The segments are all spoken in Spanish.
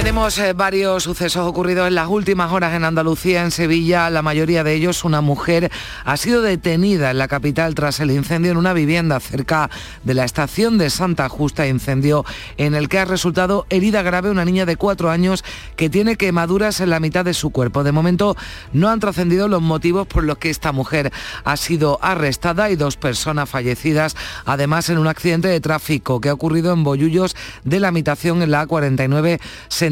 Tenemos eh, varios sucesos ocurridos en las últimas horas en Andalucía, en Sevilla. La mayoría de ellos, una mujer ha sido detenida en la capital tras el incendio en una vivienda cerca de la estación de Santa Justa, incendio en el que ha resultado herida grave una niña de cuatro años que tiene quemaduras en la mitad de su cuerpo. De momento no han trascendido los motivos por los que esta mujer ha sido arrestada y dos personas fallecidas, además en un accidente de tráfico que ha ocurrido en Bollullos de la habitación en la A49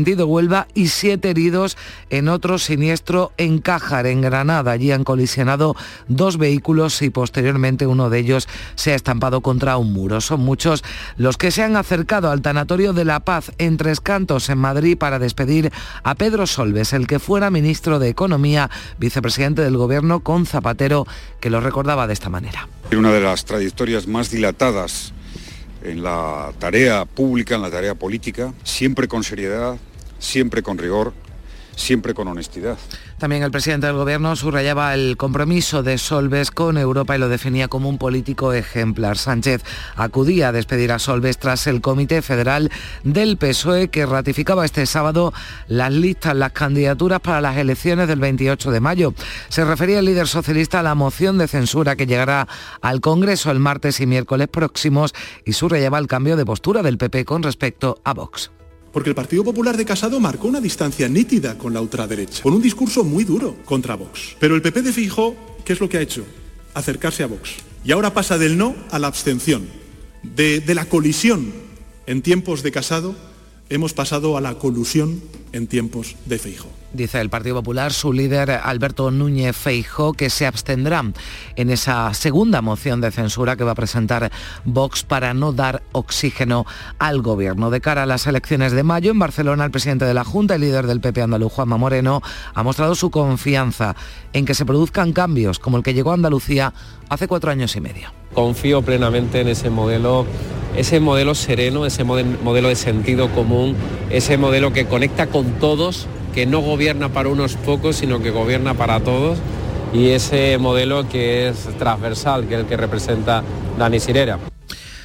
Huelva y siete heridos en otro siniestro en Cájar, en Granada. Allí han colisionado dos vehículos y posteriormente uno de ellos se ha estampado contra un muro. Son muchos los que se han acercado al Tanatorio de la Paz en Tres Cantos, en Madrid, para despedir a Pedro Solves, el que fuera ministro de Economía, vicepresidente del Gobierno con Zapatero, que lo recordaba de esta manera. Una de las trayectorias más dilatadas en la tarea pública, en la tarea política, siempre con seriedad, siempre con rigor, siempre con honestidad. También el presidente del Gobierno subrayaba el compromiso de Solves con Europa y lo definía como un político ejemplar. Sánchez acudía a despedir a Solves tras el Comité Federal del PSOE que ratificaba este sábado las listas, las candidaturas para las elecciones del 28 de mayo. Se refería el líder socialista a la moción de censura que llegará al Congreso el martes y miércoles próximos y subrayaba el cambio de postura del PP con respecto a Vox. Porque el Partido Popular de Casado marcó una distancia nítida con la ultraderecha, con un discurso muy duro contra Vox. Pero el PP de Fijo, ¿qué es lo que ha hecho? Acercarse a Vox. Y ahora pasa del no a la abstención, de, de la colisión en tiempos de Casado, hemos pasado a la colusión en tiempos de Feijo. Dice el Partido Popular, su líder Alberto Núñez Feijo, que se abstendrá en esa segunda moción de censura que va a presentar Vox para no dar oxígeno al gobierno. De cara a las elecciones de mayo en Barcelona, el presidente de la Junta y líder del PP andaluz, Juanma Moreno, ha mostrado su confianza en que se produzcan cambios como el que llegó a Andalucía hace cuatro años y medio. Confío plenamente en ese modelo, ese modelo sereno, ese modelo de sentido común, ese modelo que conecta con todos, que no gobierna para unos pocos, sino que gobierna para todos, y ese modelo que es transversal, que es el que representa Dani Sirera.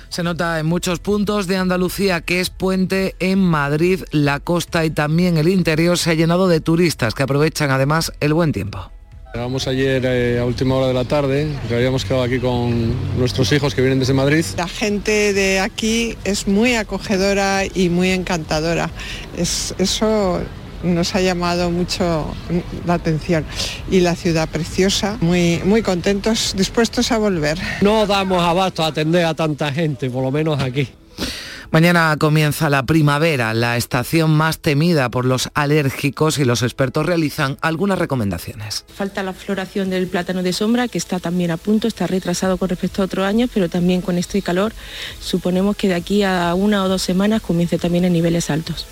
Se nota en muchos puntos de Andalucía que es puente en Madrid, la costa y también el interior se ha llenado de turistas que aprovechan además el buen tiempo. Llegamos ayer eh, a última hora de la tarde, que habíamos quedado aquí con nuestros hijos que vienen desde Madrid. La gente de aquí es muy acogedora y muy encantadora. Es, eso nos ha llamado mucho la atención. Y la ciudad preciosa, muy, muy contentos, dispuestos a volver. No damos abasto a atender a tanta gente, por lo menos aquí. Mañana comienza la primavera, la estación más temida por los alérgicos y los expertos realizan algunas recomendaciones. Falta la floración del plátano de sombra, que está también a punto, está retrasado con respecto a otros años, pero también con este calor suponemos que de aquí a una o dos semanas comience también en niveles altos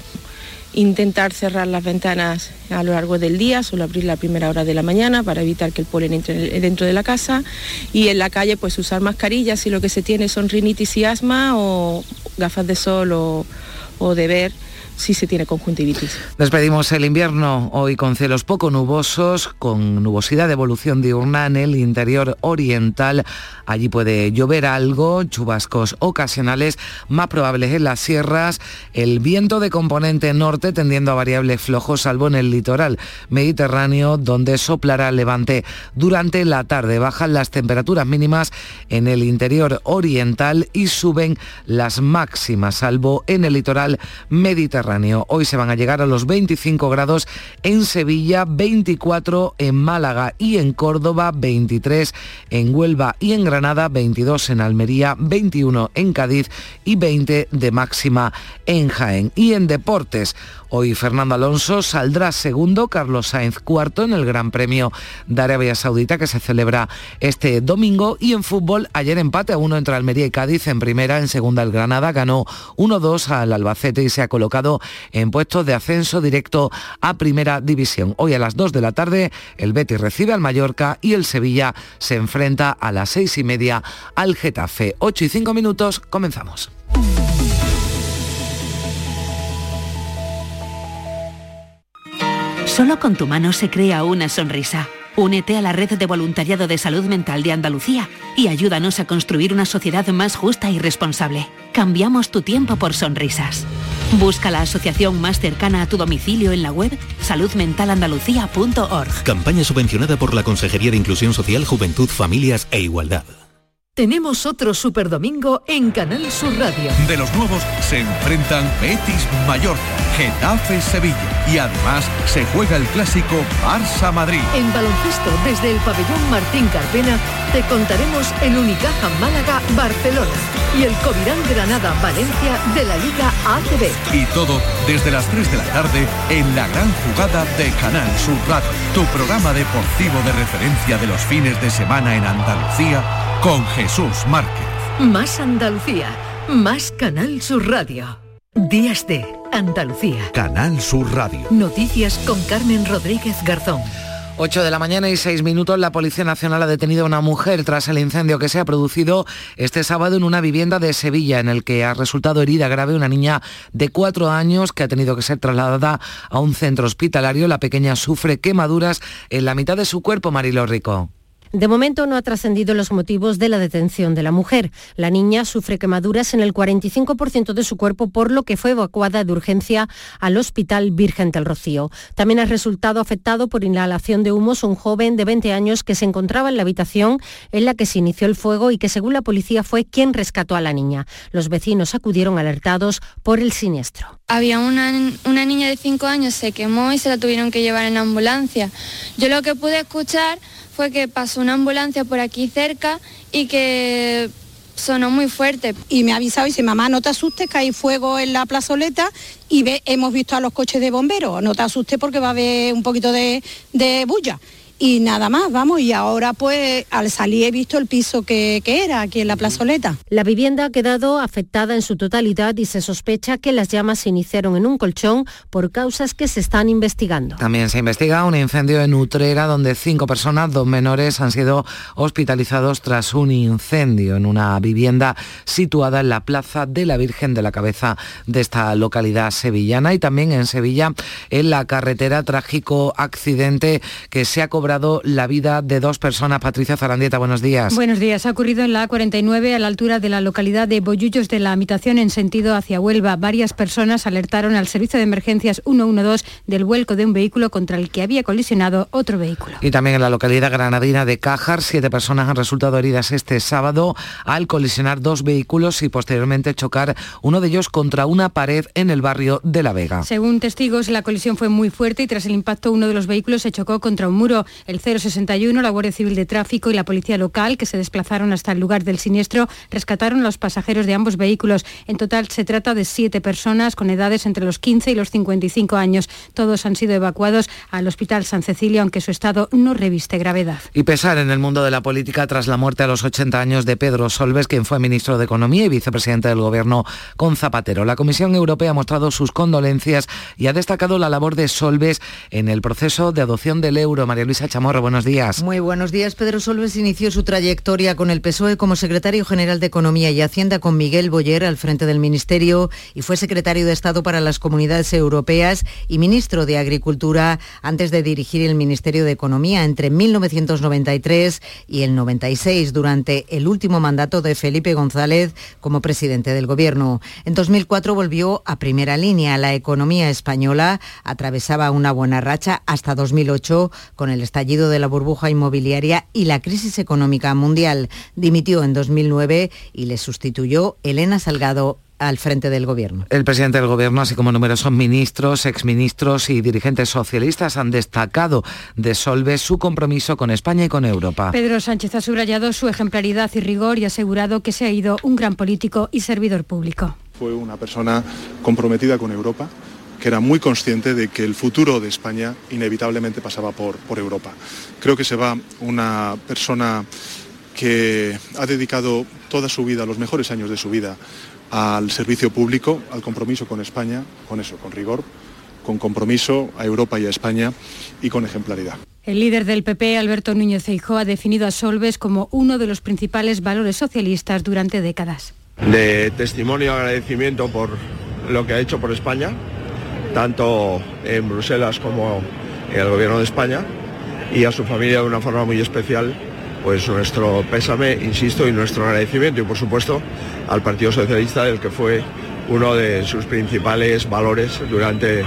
intentar cerrar las ventanas a lo largo del día, solo abrir la primera hora de la mañana para evitar que el polen entre dentro de la casa. Y en la calle pues usar mascarillas si lo que se tiene son rinitis y asma o gafas de sol o, o de ver si se tiene conjuntivitis. Despedimos el invierno hoy con cielos poco nubosos, con nubosidad de evolución diurna en el interior oriental. Allí puede llover algo, chubascos ocasionales más probables en las sierras, el viento de componente norte tendiendo a variables flojos, salvo en el litoral mediterráneo, donde soplará levante durante la tarde. Bajan las temperaturas mínimas en el interior oriental y suben las máximas, salvo en el litoral mediterráneo. Hoy se van a llegar a los 25 grados en Sevilla, 24 en Málaga y en Córdoba, 23 en Huelva y en Granada, 22 en Almería, 21 en Cádiz y 20 de máxima en Jaén. Y en deportes, Hoy Fernando Alonso saldrá segundo, Carlos Sainz cuarto en el Gran Premio de Arabia Saudita que se celebra este domingo y en fútbol ayer empate a uno entre Almería y Cádiz en primera, en segunda el Granada ganó 1-2 al Albacete y se ha colocado en puestos de ascenso directo a primera división. Hoy a las 2 de la tarde el Betis recibe al Mallorca y el Sevilla se enfrenta a las seis y media al Getafe. 8 y 5 minutos, comenzamos. Solo con tu mano se crea una sonrisa. Únete a la red de voluntariado de salud mental de Andalucía y ayúdanos a construir una sociedad más justa y responsable. Cambiamos tu tiempo por sonrisas. Busca la asociación más cercana a tu domicilio en la web saludmentalandalucía.org. Campaña subvencionada por la Consejería de Inclusión Social, Juventud, Familias e Igualdad. Tenemos otro Super Domingo en Canal Sur Radio. De los nuevos se enfrentan Betis Mallorca, Getafe Sevilla y además se juega el clásico Barça Madrid. En baloncesto desde el pabellón Martín Carpena te contaremos el Unicaja Málaga Barcelona y el Covirán Granada Valencia de la Liga ACB. Y todo desde las 3 de la tarde en la gran jugada de Canal Sur Radio, tu programa deportivo de referencia de los fines de semana en Andalucía con Jesús Márquez. Más Andalucía, más Canal Sur Radio. Días de Andalucía. Canal Sur Radio. Noticias con Carmen Rodríguez Garzón. 8 de la mañana y 6 minutos, la Policía Nacional ha detenido a una mujer tras el incendio que se ha producido este sábado en una vivienda de Sevilla, en el que ha resultado herida grave una niña de 4 años que ha tenido que ser trasladada a un centro hospitalario. La pequeña sufre quemaduras en la mitad de su cuerpo, Marilo Rico. De momento no ha trascendido los motivos de la detención de la mujer. La niña sufre quemaduras en el 45% de su cuerpo, por lo que fue evacuada de urgencia al Hospital Virgen del Rocío. También ha resultado afectado por inhalación de humos un joven de 20 años que se encontraba en la habitación en la que se inició el fuego y que según la policía fue quien rescató a la niña. Los vecinos acudieron alertados por el siniestro. Había una, niña de 5 años, se quemó y se la tuvieron que llevar en ambulancia. Yo lo que pude escuchar fue que pasó una ambulancia por aquí cerca y que sonó muy fuerte. Y me ha avisado y dice, mamá, no te asustes, que hay fuego en la plazoleta y hemos visto a los coches de bomberos, no te asustes porque va a haber un poquito de, de bulla y nada más, vamos, y ahora pues al salir he visto el piso que, que, era aquí en la plazoleta. La vivienda ha quedado afectada en su totalidad y se sospecha que las llamas se iniciaron en un colchón por causas que se están investigando. También se investiga un incendio en Utrera donde cinco personas, dos menores, han sido hospitalizados tras un incendio en una vivienda situada en la Plaza de la Virgen de la Cabeza de esta localidad sevillana y también en Sevilla en la carretera trágico accidente que se ha cobrado la vida de dos personas. Patricia Zarandieta, buenos días. Buenos días. Ha ocurrido en la A49 a la altura de la localidad de Bollullos de la Habitación en sentido hacia Huelva. Varias personas alertaron al servicio de emergencias 112 del vuelco de un vehículo contra el que había colisionado otro vehículo. Y también en la localidad granadina de Cájar, siete personas han resultado heridas este sábado al colisionar dos vehículos y posteriormente chocar uno de ellos contra una pared en el barrio de La Vega. Según testigos, la colisión fue muy fuerte y tras el impacto uno de los vehículos se chocó contra un muro el 061, la Guardia Civil de Tráfico y la Policía Local, que se desplazaron hasta el lugar del siniestro, rescataron a los pasajeros de ambos vehículos. En total se trata de siete personas con edades entre los 15 y los 55 años. Todos han sido evacuados al Hospital San Cecilio, aunque su estado no reviste gravedad. Y pesar en el mundo de la política tras la muerte a los 80 años de Pedro Solves, quien fue ministro de Economía y vicepresidente del Gobierno con Zapatero. La Comisión Europea ha mostrado sus condolencias y ha destacado la labor de Solves en el proceso de adopción del euro. María Luisa Chamorro, buenos días. Muy buenos días. Pedro Solves inició su trayectoria con el PSOE como secretario general de Economía y Hacienda con Miguel Boyer al frente del Ministerio y fue secretario de Estado para las Comunidades Europeas y ministro de Agricultura antes de dirigir el Ministerio de Economía entre 1993 y el 96 durante el último mandato de Felipe González como presidente del Gobierno. En 2004 volvió a primera línea. La economía española atravesaba una buena racha hasta 2008 con el estallido de la burbuja inmobiliaria y la crisis económica mundial. Dimitió en 2009 y le sustituyó Elena Salgado al frente del gobierno. El presidente del gobierno, así como numerosos ministros, exministros y dirigentes socialistas han destacado de Solves su compromiso con España y con Europa. Pedro Sánchez ha subrayado su ejemplaridad y rigor y ha asegurado que se ha ido un gran político y servidor público. Fue una persona comprometida con Europa que era muy consciente de que el futuro de España inevitablemente pasaba por, por Europa. Creo que se va una persona que ha dedicado toda su vida, los mejores años de su vida, al servicio público, al compromiso con España, con eso, con rigor, con compromiso a Europa y a España y con ejemplaridad. El líder del PP, Alberto Núñez Feijóo, ha definido a Solves como uno de los principales valores socialistas durante décadas. De testimonio y agradecimiento por lo que ha hecho por España, tanto en Bruselas como en el Gobierno de España, y a su familia de una forma muy especial pues nuestro pésame, insisto, y nuestro agradecimiento y por supuesto al Partido Socialista del que fue uno de sus principales valores durante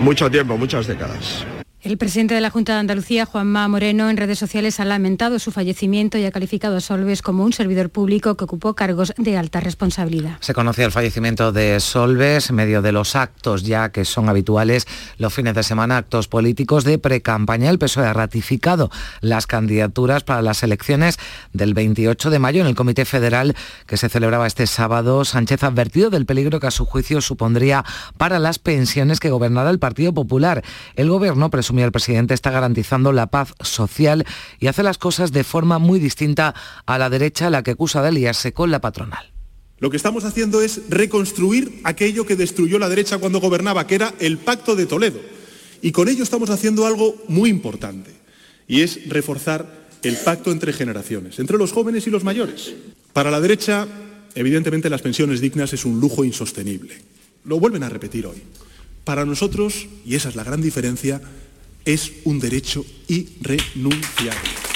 mucho tiempo, muchas décadas. El presidente de la Junta de Andalucía, Juanma Moreno, en redes sociales ha lamentado su fallecimiento y ha calificado a Solves como un servidor público que ocupó cargos de alta responsabilidad. Se conocía el fallecimiento de Solves en medio de los actos ya que son habituales los fines de semana, actos políticos de precampaña. El PSOE ha ratificado las candidaturas para las elecciones del 28 de mayo en el Comité Federal que se celebraba este sábado. Sánchez ha advertido del peligro que a su juicio supondría para las pensiones que gobernara el Partido Popular. El gobierno el presidente, está garantizando la paz social y hace las cosas de forma muy distinta a la derecha, la que acusa de aliarse con la patronal. Lo que estamos haciendo es reconstruir aquello que destruyó la derecha cuando gobernaba, que era el Pacto de Toledo. Y con ello estamos haciendo algo muy importante, y es reforzar el pacto entre generaciones, entre los jóvenes y los mayores. Para la derecha, evidentemente las pensiones dignas es un lujo insostenible. Lo vuelven a repetir hoy. Para nosotros, y esa es la gran diferencia, es un derecho irrenunciable.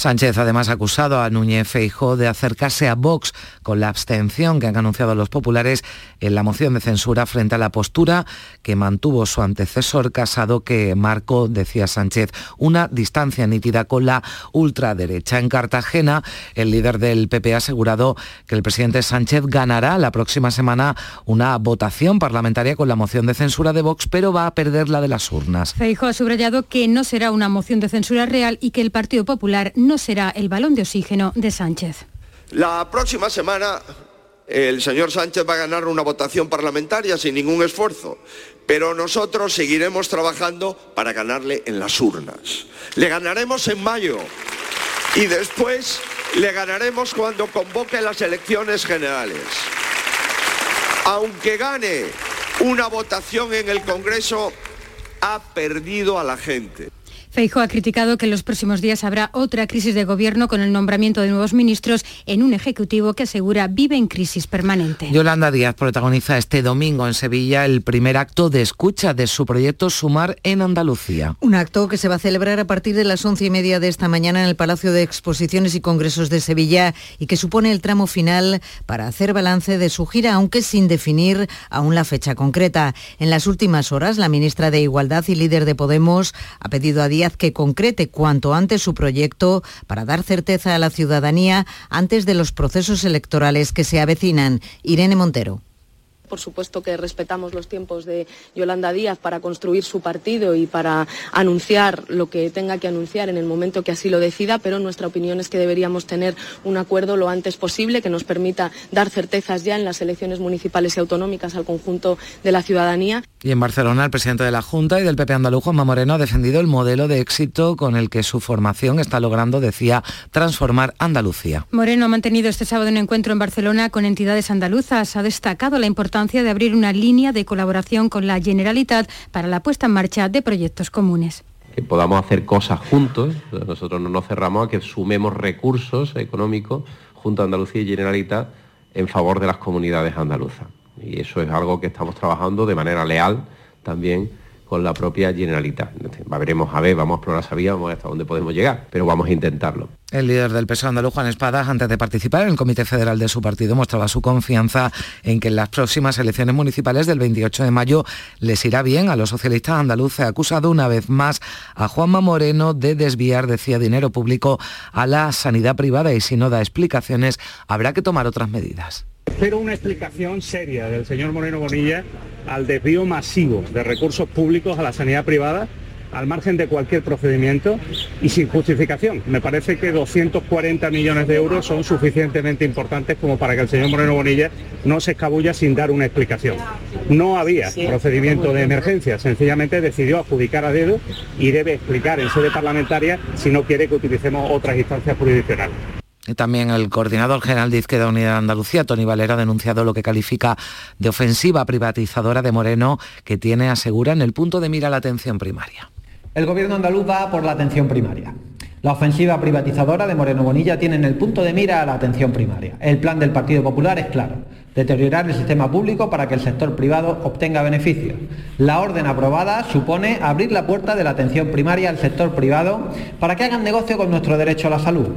Sánchez además ha acusado a Núñez Feijó de acercarse a Vox con la abstención que han anunciado los populares en la moción de censura frente a la postura que mantuvo su antecesor Casado que marcó, decía Sánchez, una distancia nítida con la ultraderecha. En Cartagena, el líder del PP ha asegurado que el presidente Sánchez ganará la próxima semana una votación parlamentaria con la moción de censura de Vox, pero va a perder la de las urnas. Feijó ha subrayado que no será una moción de censura real y que el Partido Popular no será el balón de oxígeno de Sánchez. La próxima semana el señor Sánchez va a ganar una votación parlamentaria sin ningún esfuerzo, pero nosotros seguiremos trabajando para ganarle en las urnas. Le ganaremos en mayo y después le ganaremos cuando convoque las elecciones generales. Aunque gane una votación en el Congreso, ha perdido a la gente. Feijo ha criticado que en los próximos días habrá otra crisis de gobierno con el nombramiento de nuevos ministros en un ejecutivo que asegura vive en crisis permanente. Yolanda Díaz protagoniza este domingo en Sevilla el primer acto de escucha de su proyecto Sumar en Andalucía. Un acto que se va a celebrar a partir de las once y media de esta mañana en el Palacio de Exposiciones y Congresos de Sevilla y que supone el tramo final para hacer balance de su gira, aunque sin definir aún la fecha concreta. En las últimas horas, la ministra de Igualdad y líder de Podemos ha pedido a Díaz que concrete cuanto antes su proyecto para dar certeza a la ciudadanía antes de los procesos electorales que se avecinan. Irene Montero. Por supuesto que respetamos los tiempos de Yolanda Díaz para construir su partido y para anunciar lo que tenga que anunciar en el momento que así lo decida, pero nuestra opinión es que deberíamos tener un acuerdo lo antes posible que nos permita dar certezas ya en las elecciones municipales y autonómicas al conjunto de la ciudadanía. Y en Barcelona, el presidente de la Junta y del PP andaluz, Juanma Moreno, ha defendido el modelo de éxito con el que su formación está logrando, decía, transformar Andalucía. Moreno ha mantenido este sábado un encuentro en Barcelona con entidades andaluzas. Ha destacado la importancia de abrir una línea de colaboración con la Generalitat para la puesta en marcha de proyectos comunes que podamos hacer cosas juntos. Nosotros no nos cerramos a que sumemos recursos económicos junto a Andalucía y Generalitat en favor de las comunidades andaluzas. Y eso es algo que estamos trabajando de manera leal también con la propia Generalitat. Veremos a ver, vamos a explorar esa vía, vamos a ver hasta dónde podemos llegar, pero vamos a intentarlo. El líder del PSOE andaluz, Juan Espadas, antes de participar en el Comité Federal de su partido, mostraba su confianza en que en las próximas elecciones municipales del 28 de mayo les irá bien a los socialistas andaluces. Acusado una vez más a Juanma Moreno de desviar, decía, dinero público a la sanidad privada y si no da explicaciones habrá que tomar otras medidas. Espero una explicación seria del señor Moreno Bonilla al desvío masivo de recursos públicos a la sanidad privada al margen de cualquier procedimiento y sin justificación. Me parece que 240 millones de euros son suficientemente importantes como para que el señor Moreno Bonilla no se escabulla sin dar una explicación. No había procedimiento de emergencia, sencillamente decidió adjudicar a dedo y debe explicar en sede parlamentaria si no quiere que utilicemos otras instancias jurisdiccionales. También el coordinador general de Izquierda Unida de Andalucía, Tony Valera, ha denunciado lo que califica de ofensiva privatizadora de Moreno, que tiene, asegura, en el punto de mira la atención primaria. El gobierno andaluz va por la atención primaria. La ofensiva privatizadora de Moreno Bonilla tiene en el punto de mira a la atención primaria. El plan del Partido Popular es claro deteriorar el sistema público para que el sector privado obtenga beneficios. La orden aprobada supone abrir la puerta de la atención primaria al sector privado para que hagan negocio con nuestro derecho a la salud.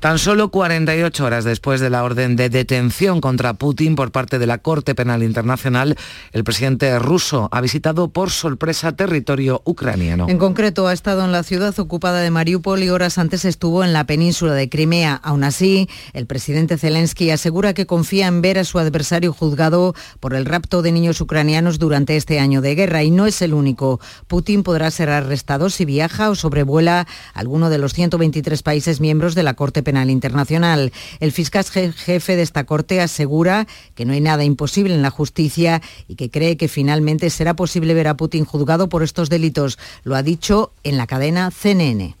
Tan solo 48 horas después de la orden de detención contra Putin por parte de la Corte Penal Internacional, el presidente ruso ha visitado por sorpresa territorio ucraniano. En concreto, ha estado en la ciudad ocupada de Mariupol y horas antes estuvo en la península de Crimea. Aún así, el presidente Zelensky asegura que confía en ver a su adversario juzgado por el rapto de niños ucranianos durante este año de guerra y no es el único. Putin podrá ser arrestado si viaja o sobrevuela alguno de los 123 países miembros de la Corte Penal Internacional. El fiscal jefe de esta Corte asegura que no hay nada imposible en la justicia y que cree que finalmente será posible ver a Putin juzgado por estos delitos. Lo ha dicho en la cadena CNN.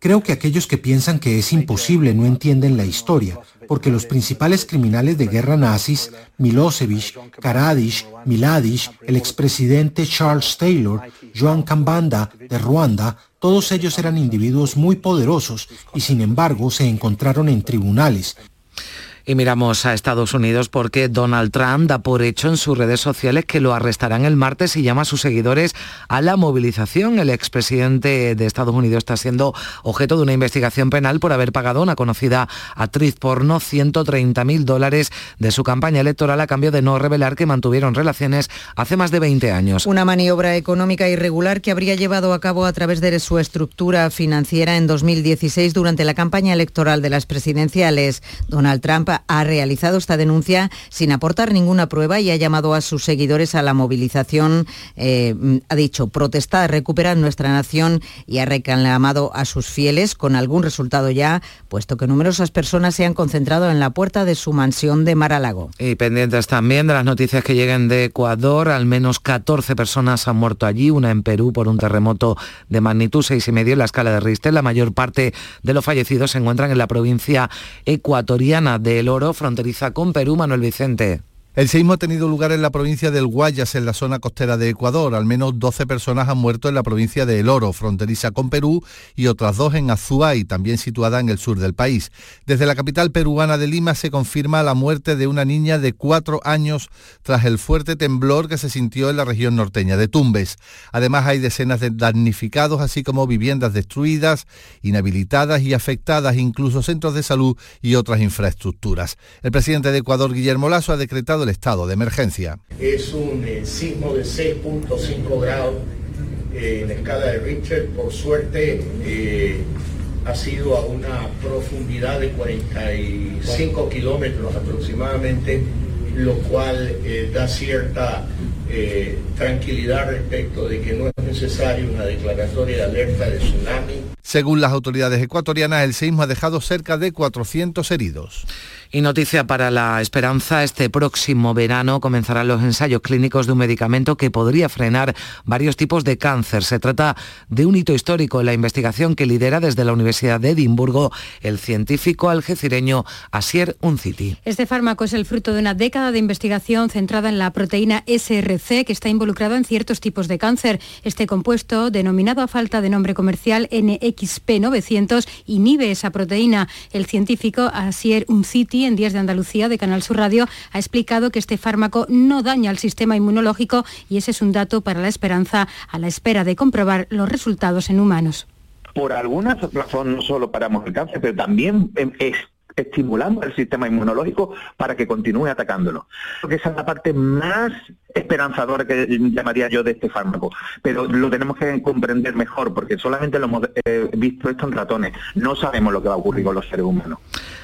Creo que aquellos que piensan que es imposible no entienden la historia, porque los principales criminales de guerra nazis, Milosevic, Karadzic, Miladic, el expresidente Charles Taylor, Joan Kambanda de Ruanda, todos ellos eran individuos muy poderosos y sin embargo se encontraron en tribunales, y miramos a Estados Unidos porque Donald Trump da por hecho en sus redes sociales que lo arrestarán el martes y llama a sus seguidores a la movilización. El expresidente de Estados Unidos está siendo objeto de una investigación penal por haber pagado a una conocida actriz porno 130 mil dólares de su campaña electoral a cambio de no revelar que mantuvieron relaciones hace más de 20 años. Una maniobra económica irregular que habría llevado a cabo a través de su estructura financiera en 2016 durante la campaña electoral de las presidenciales. Donald Trump ha realizado esta denuncia sin aportar ninguna prueba y ha llamado a sus seguidores a la movilización. Eh, ha dicho, protestar, recuperar nuestra nación y ha reclamado a sus fieles con algún resultado ya, puesto que numerosas personas se han concentrado en la puerta de su mansión de Mar-a-Lago. Y pendientes también de las noticias que lleguen de Ecuador, al menos 14 personas han muerto allí, una en Perú por un terremoto de magnitud 6,5 en la escala de Richter. La mayor parte de los fallecidos se encuentran en la provincia ecuatoriana del Oro, fronteriza con Perú, Manuel Vicente. El seismo ha tenido lugar en la provincia del Guayas, en la zona costera de Ecuador. Al menos 12 personas han muerto en la provincia de El Oro, fronteriza con Perú, y otras dos en Azuay, también situada en el sur del país. Desde la capital peruana de Lima se confirma la muerte de una niña de cuatro años tras el fuerte temblor que se sintió en la región norteña de Tumbes. Además hay decenas de damnificados, así como viviendas destruidas, inhabilitadas y afectadas, incluso centros de salud y otras infraestructuras. El presidente de Ecuador, Guillermo Lasso, ha decretado estado de emergencia. Es un eh, sismo de 6.5 grados eh, en escala de Richter. Por suerte eh, ha sido a una profundidad de 45 kilómetros aproximadamente, lo cual da cierta tranquilidad respecto de que no es necesaria una declaratoria de alerta de tsunami. Según las autoridades ecuatorianas, el sismo ha dejado cerca de 400 heridos. Y noticia para la esperanza, este próximo verano comenzarán los ensayos clínicos de un medicamento que podría frenar varios tipos de cáncer. Se trata de un hito histórico en la investigación que lidera desde la Universidad de Edimburgo el científico algecireño Asier Unciti. Este fármaco es el fruto de una década de investigación centrada en la proteína SRC que está involucrada en ciertos tipos de cáncer. Este compuesto, denominado a falta de nombre comercial NXP900, inhibe esa proteína. El científico Asier Unciti en Días de Andalucía de Canal Sur Radio ha explicado que este fármaco no daña el sistema inmunológico y ese es un dato para la esperanza a la espera de comprobar los resultados en humanos. Por algunas razones no solo paramos el cáncer, pero también em, estimulamos el sistema inmunológico para que continúe atacándolo. Porque esa es la parte más esperanzadora que llamaría yo de este fármaco, pero lo tenemos que comprender mejor porque solamente lo hemos eh, visto esto en ratones, no sabemos lo que va a ocurrir con los seres humanos.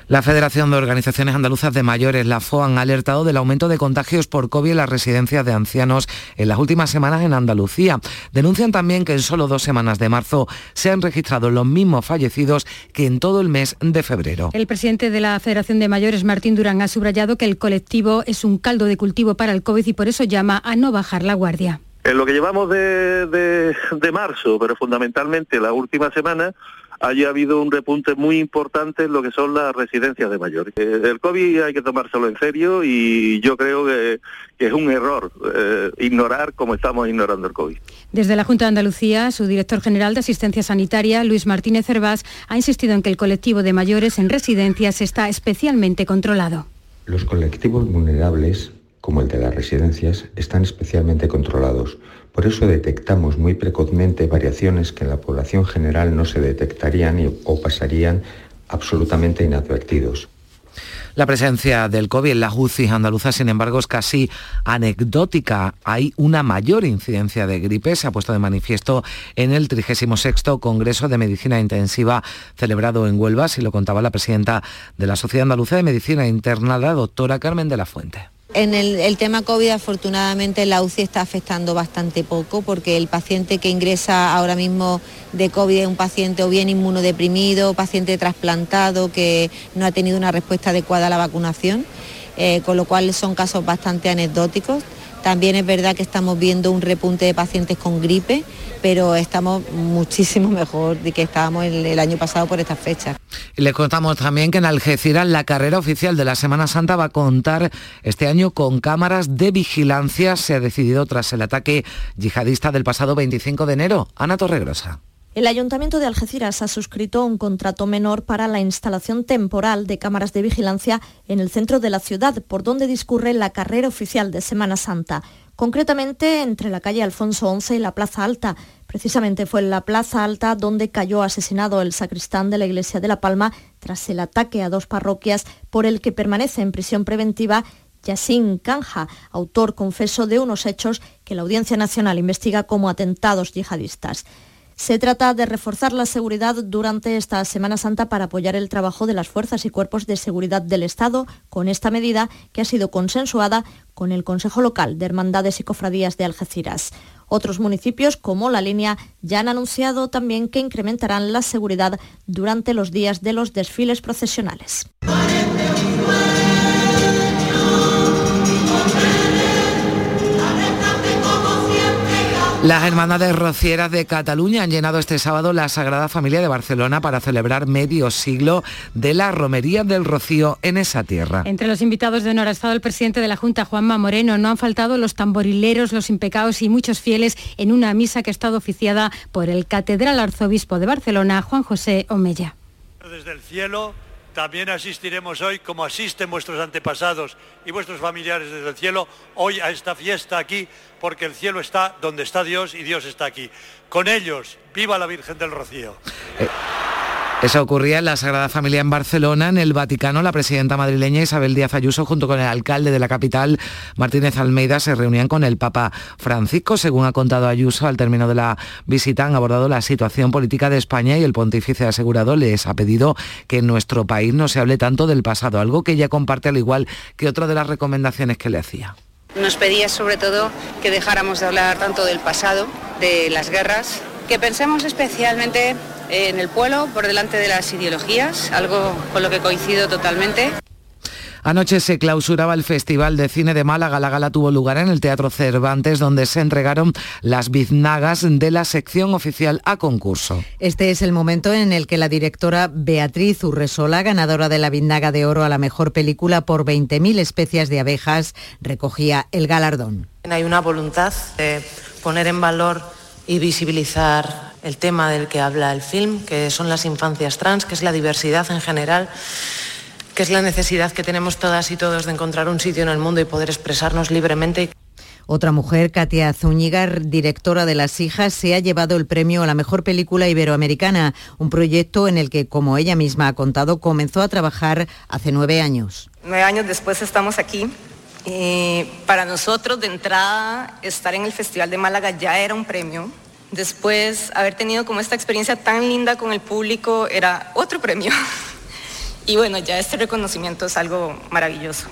La Federación de Organizaciones Andaluzas de Mayores, la FOAN, ha alertado del aumento de contagios por COVID en las residencias de ancianos en las últimas semanas en Andalucía. Denuncian también que en solo dos semanas de marzo se han registrado los mismos fallecidos que en todo el mes de febrero. El presidente de la Federación de Mayores, Martín Durán, ha subrayado que el colectivo es un caldo de cultivo para el COVID y por eso llama a no bajar la guardia. En lo que llevamos de, marzo, pero fundamentalmente la última semana, haya habido un repunte muy importante en lo que son las residencias de mayores. Eh, el COVID hay que tomárselo en serio y yo creo que, es un error eh, ignorar como estamos ignorando el COVID. Desde la Junta de Andalucía, su director general de Asistencia Sanitaria, Luis Martínez Cervás, ha insistido en que el colectivo de mayores en residencias está especialmente controlado. Los colectivos vulnerables, como el de las residencias, están especialmente controlados. Por eso detectamos muy precozmente variaciones que en la población general no se detectarían o pasarían absolutamente inadvertidos. La presencia del COVID en las UCI andaluzas, sin embargo, es casi anecdótica. Hay una mayor incidencia de gripe, se ha puesto de manifiesto en el 36 Congreso de Medicina Intensiva celebrado en Huelva, y lo contaba la presidenta de la Sociedad Andaluza de Medicina Interna, la doctora Carmen de la Fuente. En el, tema COVID, afortunadamente, la UCI está afectando bastante poco porque el paciente que ingresa ahora mismo de COVID es un paciente o bien inmunodeprimido, paciente trasplantado que no ha tenido una respuesta adecuada a la vacunación, eh, con lo cual son casos bastante anecdóticos. También es verdad que estamos viendo un repunte de pacientes con gripe, pero estamos muchísimo mejor de que estábamos el, año pasado por estas fechas. Les contamos también que en Algeciras la carrera oficial de la Semana Santa va a contar este año con cámaras de vigilancia. Se ha decidido tras el ataque yihadista del pasado 25 de enero. Ana Torregrosa. El Ayuntamiento de Algeciras ha suscrito un contrato menor para la instalación temporal de cámaras de vigilancia en el centro de la ciudad, por donde discurre la carrera oficial de Semana Santa. Concretamente entre la calle Alfonso XI y la Plaza Alta. Precisamente fue en la Plaza Alta donde cayó asesinado el sacristán de la Iglesia de La Palma tras el ataque a dos parroquias por el que permanece en prisión preventiva Yassin Kanja, autor confeso de unos hechos que la Audiencia Nacional investiga como atentados yihadistas. Se trata de reforzar la seguridad durante esta Semana Santa para apoyar el trabajo de las fuerzas y cuerpos de seguridad del Estado con esta medida que ha sido consensuada con el Consejo Local de Hermandades y Cofradías de Algeciras. Otros municipios, como La Línea, ya han anunciado también que incrementarán la seguridad durante los días de los desfiles procesionales. Las hermandades rocieras de Cataluña han llenado este sábado la Sagrada Familia de Barcelona para celebrar medio siglo de la romería del Rocío en esa tierra. Entre los invitados de honor ha estado el presidente de la Junta, Juanma Moreno. No han faltado los tamborileros, los impecados y muchos fieles en una misa que ha estado oficiada por el Catedral Arzobispo de Barcelona, Juan José Omella. Desde el cielo también asistiremos hoy, como asisten vuestros antepasados y vuestros familiares desde el cielo, hoy a esta fiesta aquí, porque el cielo está donde está Dios y Dios está aquí. Con ellos, viva la Virgen del Rocío. Eh, eso ocurría en la Sagrada Familia en Barcelona, en el Vaticano. La presidenta madrileña Isabel Díaz Ayuso, junto con el alcalde de la capital, Martínez Almeida, se reunían con el Papa Francisco. Según ha contado Ayuso, al término de la visita han abordado la situación política de España y el pontífice asegurado les ha pedido que en nuestro país no se hable tanto del pasado, algo que ella comparte al igual que otra de las recomendaciones que le hacía. Nos pedía sobre todo que dejáramos de hablar tanto del pasado, de las guerras, que pensemos especialmente en el pueblo por delante de las ideologías, algo con lo que coincido totalmente. Anoche se clausuraba el Festival de Cine de Málaga. La gala tuvo lugar en el Teatro Cervantes, donde se entregaron las biznagas de la sección oficial a concurso. Este es el momento en el que la directora Beatriz Urresola, ganadora de la biznaga de oro a la mejor película por 20.000 especies de abejas, recogía el galardón. Hay una voluntad de poner en valor y visibilizar el tema del que habla el film, que son las infancias trans, que es la diversidad en general, que es la necesidad que tenemos todas y todos de encontrar un sitio en el mundo y poder expresarnos libremente. Otra mujer, Katia Zúñiga, directora de Las Hijas, se ha llevado el premio a la mejor película iberoamericana, un proyecto en el que, como ella misma ha contado, comenzó a trabajar hace nueve años. Nueve años después estamos aquí. Y para nosotros, de entrada, estar en el Festival de Málaga ya era un premio, Después, haber tenido como esta experiencia tan linda con el público era otro premio. Y bueno, ya este reconocimiento es algo maravilloso.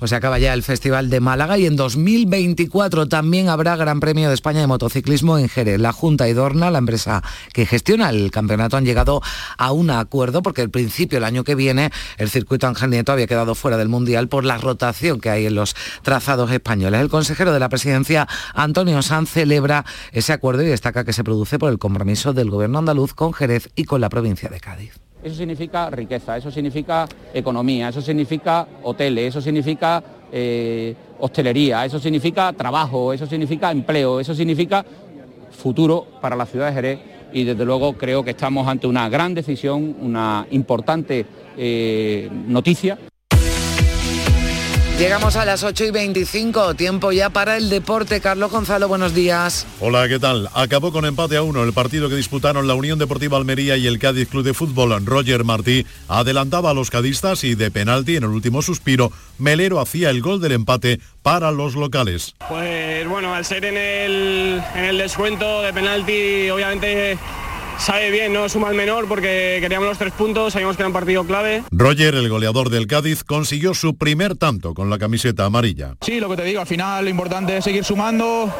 Pues se acaba ya el Festival de Málaga y en 2024 también habrá Gran Premio de España de Motociclismo en Jerez. La Junta y Dorna, la empresa que gestiona el campeonato, han llegado a un acuerdo porque al principio, el año que viene, el circuito Ángel Nieto había quedado fuera del Mundial por la rotación que hay en los trazados españoles. El consejero de la presidencia, Antonio Sanz, celebra ese acuerdo y destaca que se produce por el compromiso del gobierno andaluz con Jerez y con la provincia de Cádiz. Eso significa riqueza, eso significa economía, eso significa hoteles, eso significa eh, hostelería, eso significa trabajo, eso significa empleo, eso significa futuro para la ciudad de Jerez. Y desde luego creo que estamos ante una gran decisión, una importante eh, noticia Llegamos a las 8 y 25, tiempo ya para el deporte. Carlos Gonzalo, buenos días. Hola, ¿qué tal? Acabó con empate a uno el partido que disputaron la Unión Deportiva Almería y el Cádiz Club de Fútbol. Roger Martí adelantaba a los cadistas y de penalti en el último suspiro, Melero hacía el gol del empate para los locales. Pues bueno, al ser en el, en el descuento de penalti, obviamente sabe bien, no suma el menor porque queríamos los tres puntos, sabíamos que era un partido clave. Roger, el goleador del Cádiz, consiguió su primer tanto con la camiseta amarilla. Sí, lo que te digo, al final lo importante es seguir sumando,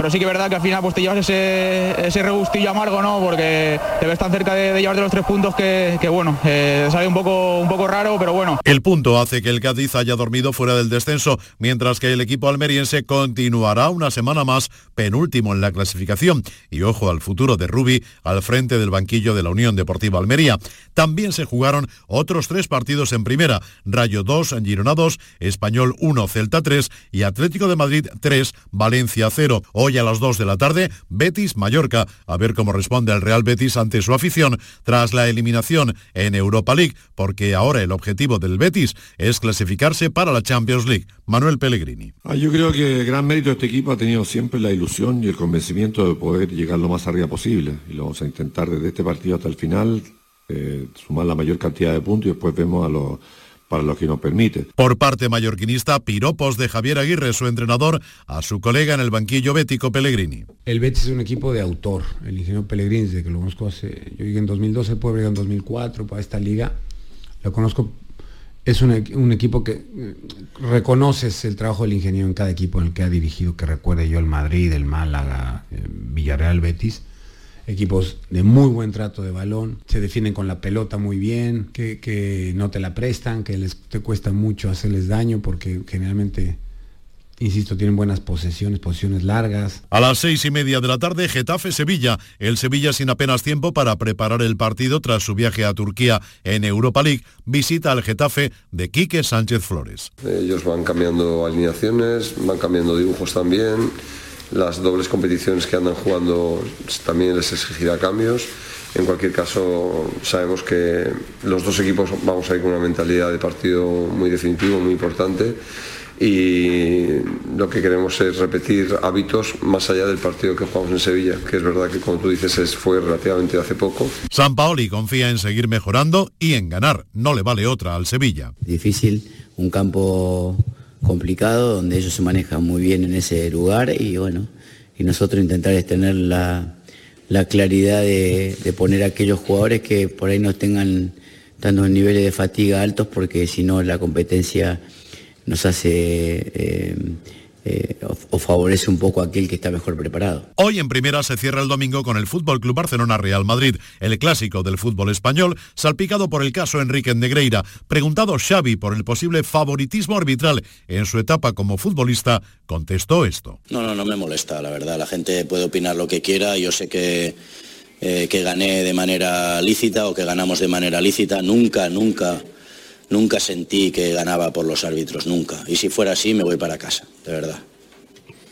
pero sí que es verdad que al final pues te llevas ese, ese regustillo amargo, ¿no? Porque te ves tan cerca de, de llevarte los tres puntos que, bueno, eh, sale un poco, un poco raro, pero bueno. El punto hace que el Cádiz haya dormido fuera del descenso, mientras que el equipo almeriense continuará una semana más penúltimo en la clasificación. Y ojo al futuro de Rubi al frente del banquillo de la Unión Deportiva Almería. También se jugaron otros tres partidos en primera, Rayo 2, Girona 2, Español 1, Celta 3 y Atlético de Madrid 3, Valencia 0. Hoy a las 2 de la tarde, Betis Mallorca, a ver cómo responde el Real Betis ante su afición tras la eliminación en Europa League, porque ahora el objetivo del Betis es clasificarse para la Champions League. Manuel Pellegrini. Ah, yo creo que gran mérito de este equipo ha tenido siempre la ilusión y el convencimiento de poder llegar lo más arriba posible y lo vamos a intentar desde este partido hasta el final, eh, sumar la mayor cantidad de puntos y después vemos a los para lo que nos permite. Por parte mallorquinista, piropos de Javier Aguirre, su entrenador, a su colega en el banquillo bético Pellegrini. El Betis es un equipo de autor, el ingeniero Pellegrini, desde que lo conozco hace, yo llegué en 2012, pueblo en 2004 para esta liga, lo conozco, es un, un, equipo que eh, reconoces el trabajo del ingeniero en cada equipo en el que ha dirigido, que recuerde yo el Madrid, el Málaga, el Villarreal, Betis, equipos de muy buen trato de balón, se defienden con la pelota muy bien, que, que no te la prestan, que les te cuesta mucho hacerles daño porque generalmente Insisto, tienen buenas posesiones, posiciones largas. A las seis y media de la tarde, Getafe-Sevilla. El Sevilla sin apenas tiempo para preparar el partido tras su viaje a Turquía en Europa League. Visita al Getafe de Quique Sánchez Flores. Ellos van cambiando alineaciones, van cambiando dibujos también las dobles competiciones que andan jugando también les exigirá cambios. En cualquier caso, sabemos que los dos equipos vamos a ir con una mentalidad de partido muy definitivo, muy importante y lo que queremos es repetir hábitos más allá del partido que jugamos en Sevilla, que es verdad que como tú dices fue relativamente hace poco. San Paoli confía en seguir mejorando y en ganar, no le vale otra al Sevilla. Difícil, un campo complicado, donde ellos se manejan muy bien en ese lugar y bueno, y nosotros intentar es tener la, la claridad de, de, poner a aquellos jugadores que por ahí no tengan tantos niveles de fatiga altos porque si no la competencia nos hace... Eh, eh, o, o, favorece un poco a aquel que está mejor preparado. Hoy en primera se cierra el domingo con el Fútbol Club Barcelona Real Madrid, el clásico del fútbol español, salpicado por el caso Enrique Negreira. Preguntado Xavi por el posible favoritismo arbitral en su etapa como futbolista, contestó esto. No, no, no me molesta, la verdad. La gente puede opinar lo que quiera. Yo sé que eh, que gané de manera lícita o que ganamos de manera lícita. Nunca, nunca Nunca sentí que ganaba por los árbitros, nunca. Y si fuera así, me voy para casa, de verdad.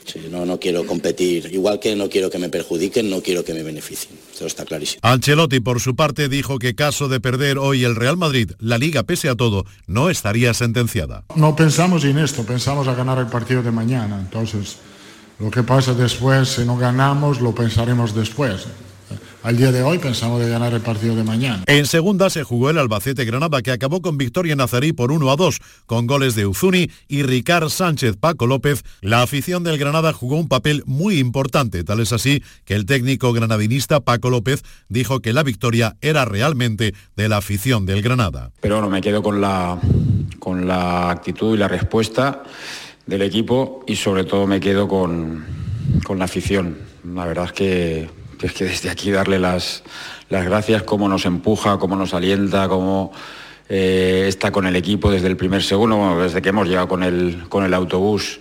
Sí, no, no quiero competir. Igual que no quiero que me perjudiquen, no quiero que me beneficien. Eso está clarísimo. Ancelotti, por su parte, dijo que caso de perder hoy el Real Madrid, la liga, pese a todo, no estaría sentenciada. No pensamos en esto, pensamos a ganar el partido de mañana. Entonces, lo que pasa después, si no ganamos, lo pensaremos después. Al día de hoy pensamos de ganar el partido de mañana. En segunda se jugó el Albacete Granada que acabó con victoria Nazarí por 1 a 2 con goles de Uzuni y Ricard Sánchez Paco López. La afición del Granada jugó un papel muy importante, tal es así que el técnico granadinista Paco López dijo que la victoria era realmente de la afición del Granada. Pero bueno, me quedo con la con la actitud y la respuesta del equipo y sobre todo me quedo con, con la afición. La verdad es que, es que desde aquí darle las, las gracias, cómo nos empuja, cómo nos alienta, cómo eh, está con el equipo desde el primer segundo, desde que hemos llegado con el, con el autobús.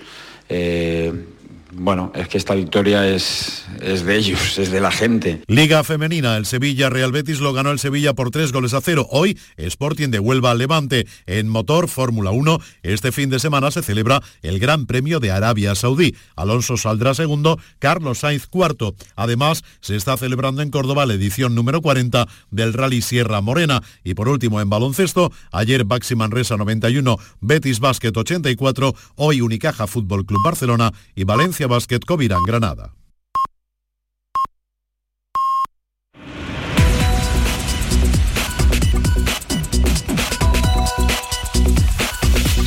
Eh, bueno, es que esta victoria es, es de ellos, es de la gente. Liga Femenina, el Sevilla Real Betis lo ganó el Sevilla por tres goles a cero. Hoy Sporting de Huelva al Levante. En motor Fórmula 1, este fin de semana se celebra el Gran Premio de Arabia Saudí. Alonso saldrá segundo, Carlos Sainz cuarto. Además, se está celebrando en Córdoba la edición número 40 del Rally Sierra Morena. Y por último, en baloncesto, ayer Baxi Manresa 91, Betis Basket 84, hoy Unicaja Fútbol Club Barcelona y Valencia Basket Covirán Granada.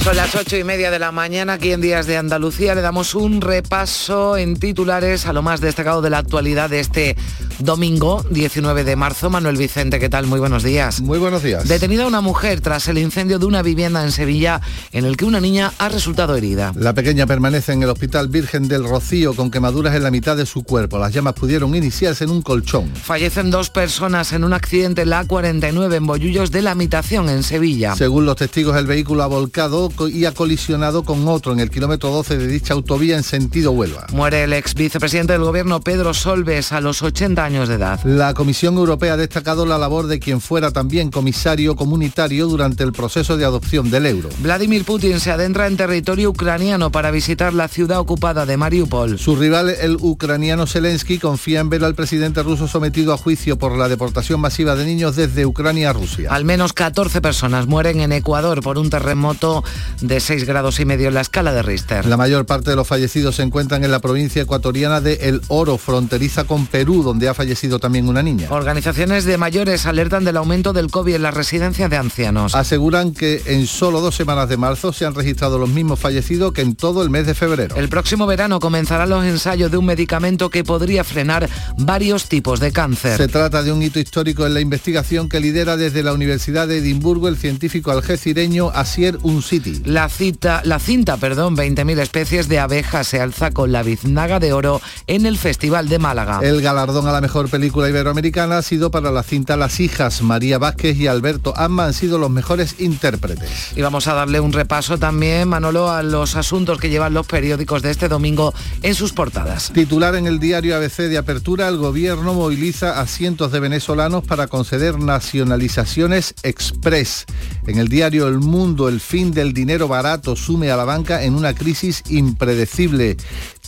Son las ocho y media de la mañana aquí en Días de Andalucía. Le damos un repaso en titulares a lo más destacado de la actualidad de este domingo 19 de marzo. Manuel Vicente, ¿qué tal? Muy buenos días. Muy buenos días. Detenida una mujer tras el incendio de una vivienda en Sevilla en el que una niña ha resultado herida. La pequeña permanece en el Hospital Virgen del Rocío con quemaduras en la mitad de su cuerpo. Las llamas pudieron iniciarse en un colchón. Fallecen dos personas en un accidente en la A49 en Bollullos de la Habitación en Sevilla. Según los testigos, el vehículo ha volcado y ha colisionado con otro en el kilómetro 12 de dicha autovía en sentido Huelva. Muere el ex vicepresidente del gobierno Pedro Solves a los 80 años de edad. La Comisión Europea ha destacado la labor de quien fuera también comisario comunitario durante el proceso de adopción del euro. Vladimir Putin se adentra en territorio ucraniano para visitar la ciudad ocupada de Mariupol. Su rival, el ucraniano Zelensky, confía en ver al presidente ruso sometido a juicio por la deportación masiva de niños desde Ucrania a Rusia. Al menos 14 personas mueren en Ecuador por un terremoto de 6 grados y medio en la escala de Richter. La mayor parte de los fallecidos se encuentran en la provincia ecuatoriana de El Oro, fronteriza con Perú, donde ha fallecido también una niña. Organizaciones de mayores alertan del aumento del COVID en las residencias de ancianos. Aseguran que en solo dos semanas de marzo se han registrado los mismos fallecidos que en todo el mes de febrero. El próximo verano comenzarán los ensayos de un medicamento que podría frenar varios tipos de cáncer. Se trata de un hito histórico en la investigación que lidera desde la Universidad de Edimburgo el científico algecireño Asier Unciti. La, cita, la cinta, perdón, 20.000 especies de abejas se alza con la biznaga de oro en el Festival de Málaga. El galardón a la mejor película iberoamericana ha sido para la cinta Las hijas. María Vázquez y Alberto Amma han sido los mejores intérpretes. Y vamos a darle un repaso también, Manolo, a los asuntos que llevan los periódicos de este domingo en sus portadas. Titular en el diario ABC de Apertura, el gobierno moviliza a cientos de venezolanos para conceder nacionalizaciones express. En el diario El Mundo, el fin del dinero barato sume a la banca en una crisis impredecible.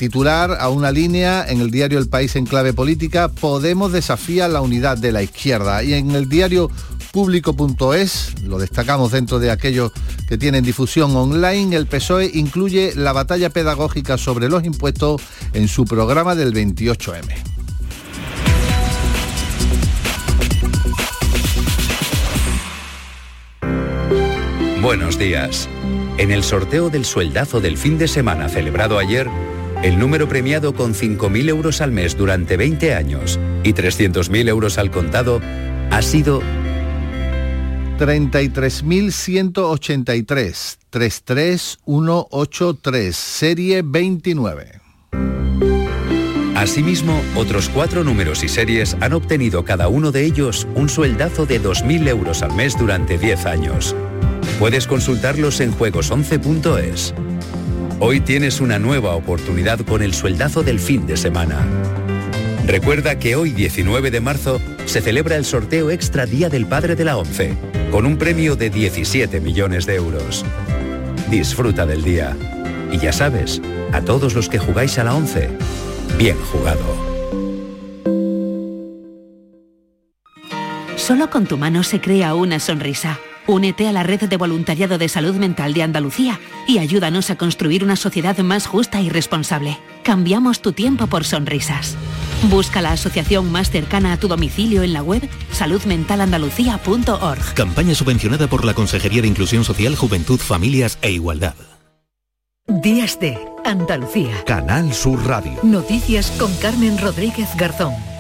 Titular a una línea en el diario El País en clave política, Podemos desafía la unidad de la izquierda. Y en el diario público.es, lo destacamos dentro de aquellos que tienen difusión online, el PSOE incluye la batalla pedagógica sobre los impuestos en su programa del 28M. Buenos días. En el sorteo del sueldazo del fin de semana celebrado ayer, el número premiado con 5.000 euros al mes durante 20 años y 300.000 euros al contado ha sido 33.183, 33183, serie 29. Asimismo, otros cuatro números y series han obtenido cada uno de ellos un sueldazo de 2.000 euros al mes durante 10 años. Puedes consultarlos en juegos11.es. Hoy tienes una nueva oportunidad con el sueldazo del fin de semana. Recuerda que hoy 19 de marzo se celebra el sorteo extra Día del Padre de la ONCE, con un premio de 17 millones de euros. Disfruta del día. Y ya sabes, a todos los que jugáis a la ONCE, bien jugado. Solo con tu mano se crea una sonrisa. Únete a la red de voluntariado de salud mental de Andalucía y ayúdanos a construir una sociedad más justa y responsable. Cambiamos tu tiempo por sonrisas. Busca la asociación más cercana a tu domicilio en la web saludmentalandalucía.org. Campaña subvencionada por la Consejería de Inclusión Social, Juventud, Familias e Igualdad. Días de Andalucía. Canal Sur Radio. Noticias con Carmen Rodríguez Garzón.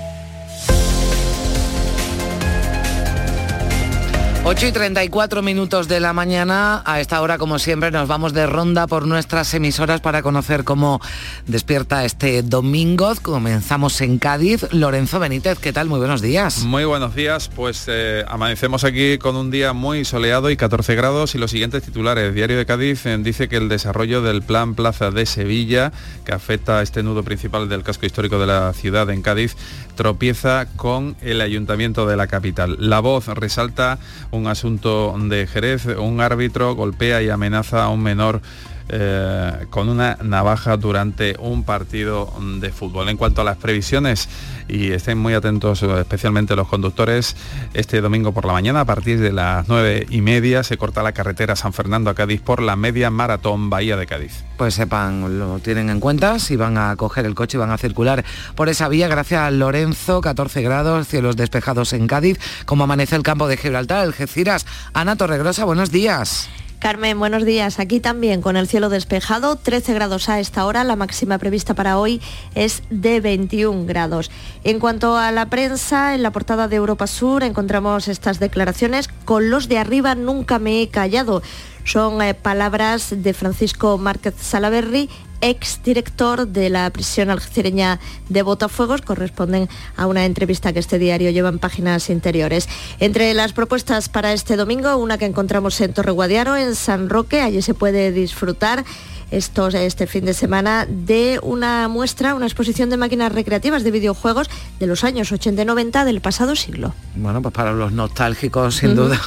8 y 34 minutos de la mañana. A esta hora, como siempre, nos vamos de ronda por nuestras emisoras para conocer cómo despierta este domingo. Comenzamos en Cádiz. Lorenzo Benítez, ¿qué tal? Muy buenos días. Muy buenos días. Pues eh, amanecemos aquí con un día muy soleado y 14 grados. Y los siguientes titulares. Diario de Cádiz eh, dice que el desarrollo del plan Plaza de Sevilla, que afecta a este nudo principal del casco histórico de la ciudad en Cádiz, tropieza con el ayuntamiento de la capital. La voz resalta un asunto de Jerez, un árbitro golpea y amenaza a un menor eh, con una navaja durante un partido de fútbol. En cuanto a las previsiones, y estén muy atentos especialmente los conductores, este domingo por la mañana a partir de las nueve y media se corta la carretera San Fernando a Cádiz por la media maratón Bahía de Cádiz. Pues sepan, lo tienen en cuenta, si van a coger el coche y van a circular por esa vía, gracias a Lorenzo, 14 grados, cielos despejados en Cádiz, como amanece el campo de Gibraltar, Algeciras. Ana Torregrosa, buenos días. Carmen, buenos días. Aquí también con el cielo despejado, 13 grados a esta hora, la máxima prevista para hoy es de 21 grados. En cuanto a la prensa, en la portada de Europa Sur encontramos estas declaraciones, con los de arriba nunca me he callado. Son eh, palabras de Francisco Márquez Salaverry, ex director de la prisión algecireña de Botafuegos, corresponden a una entrevista que este diario lleva en páginas interiores. Entre las propuestas para este domingo, una que encontramos en Torreguadiaro, en San Roque, allí se puede disfrutar estos, este fin de semana de una muestra, una exposición de máquinas recreativas de videojuegos de los años 80 y 90 del pasado siglo. Bueno, pues para los nostálgicos, sin duda,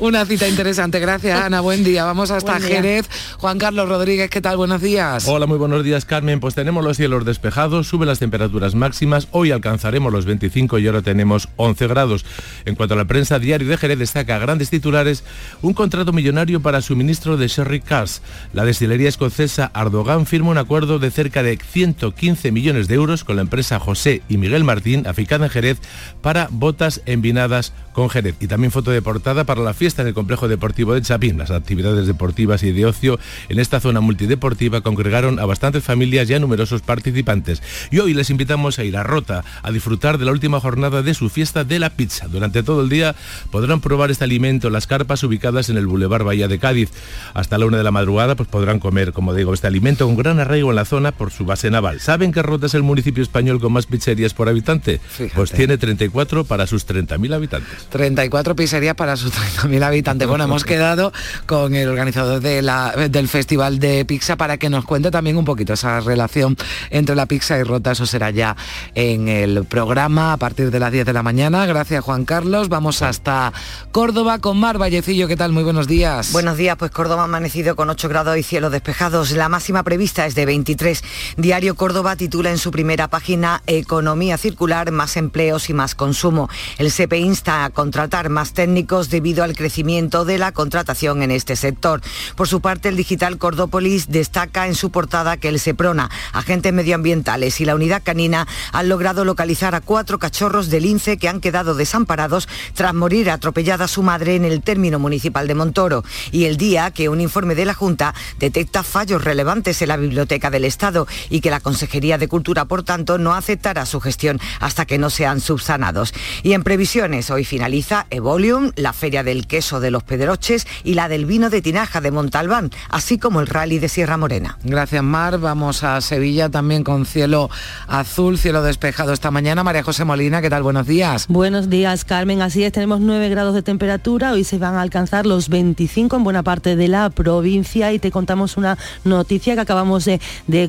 una, cita interesante. Gracias, Ana. Buen día. Vamos hasta Jerez. Juan Carlos Rodríguez, ¿qué tal? Buenos días. Hola, muy buenos días, Carmen. Pues tenemos los cielos despejados, suben las temperaturas máximas. Hoy alcanzaremos los 25 y ahora tenemos 11 grados. En cuanto a la prensa, Diario de Jerez destaca grandes titulares un contrato millonario para suministro de Sherry Cars. La destilería escocesa Ardogan firma un acuerdo de cerca de 115 millones de euros con la empresa José y Miguel Martín, aficada en Jerez, para botas envinadas con Jerez. Y también foto de portada para la fiesta en el complejo deportivo de Chapín. Las actividades deportivas y de ocio en esta zona multideportiva congregaron a bastantes familias y a numerosos participantes. Y hoy les invitamos a ir a Rota a disfrutar de la última jornada de su fiesta de la pizza. Durante todo el día podrán probar este alimento en las carpas ubicadas en el Boulevard Bahía de Cádiz. Hasta la una de la madrugada pues podrán comer como digo, este alimento con gran arraigo en la zona por su base naval. ¿Saben que Rota es el municipio español con más pizzerías por habitante? Pues tiene 34 para sus 30.000 habitantes. 34 pizzerías para sus 30.000 habitantes. Bueno, hemos quedado con el organizador de la, del Festival de Pizza para que nos cuente también un poquito esa relación entre la pizza y Rota. Eso será ya en el programa a partir de las 10 de la mañana. Gracias, Juan Carlos. Vamos hasta Córdoba con Mar Vallecillo. ¿Qué tal? Muy buenos días. Buenos días. Pues Córdoba ha amanecido con 8 grados y cielo despejado la máxima prevista es de 23. Diario Córdoba titula en su primera página Economía circular, más empleos y más consumo. El CP insta a contratar más técnicos debido al crecimiento de la contratación en este sector. Por su parte, el digital Cordópolis destaca en su portada que el SEPRONA, agentes medioambientales y la unidad canina han logrado localizar a cuatro cachorros de lince que han quedado desamparados tras morir atropellada su madre en el término municipal de Montoro. Y el día que un informe de la Junta detecta fallos relevantes en la Biblioteca del Estado y que la Consejería de Cultura, por tanto, no aceptará su gestión hasta que no sean subsanados. Y en previsiones, hoy finaliza Evolium, la Feria del Queso de los Pedroches y la del Vino de Tinaja de Montalbán, así como el Rally de Sierra Morena. Gracias, Mar. Vamos a Sevilla también con cielo azul, cielo despejado esta mañana. María José Molina, ¿qué tal? Buenos días. Buenos días, Carmen. Así es, tenemos 9 grados de temperatura. Hoy se van a alcanzar los 25 en buena parte de la provincia y te contamos una noticia que acabamos de,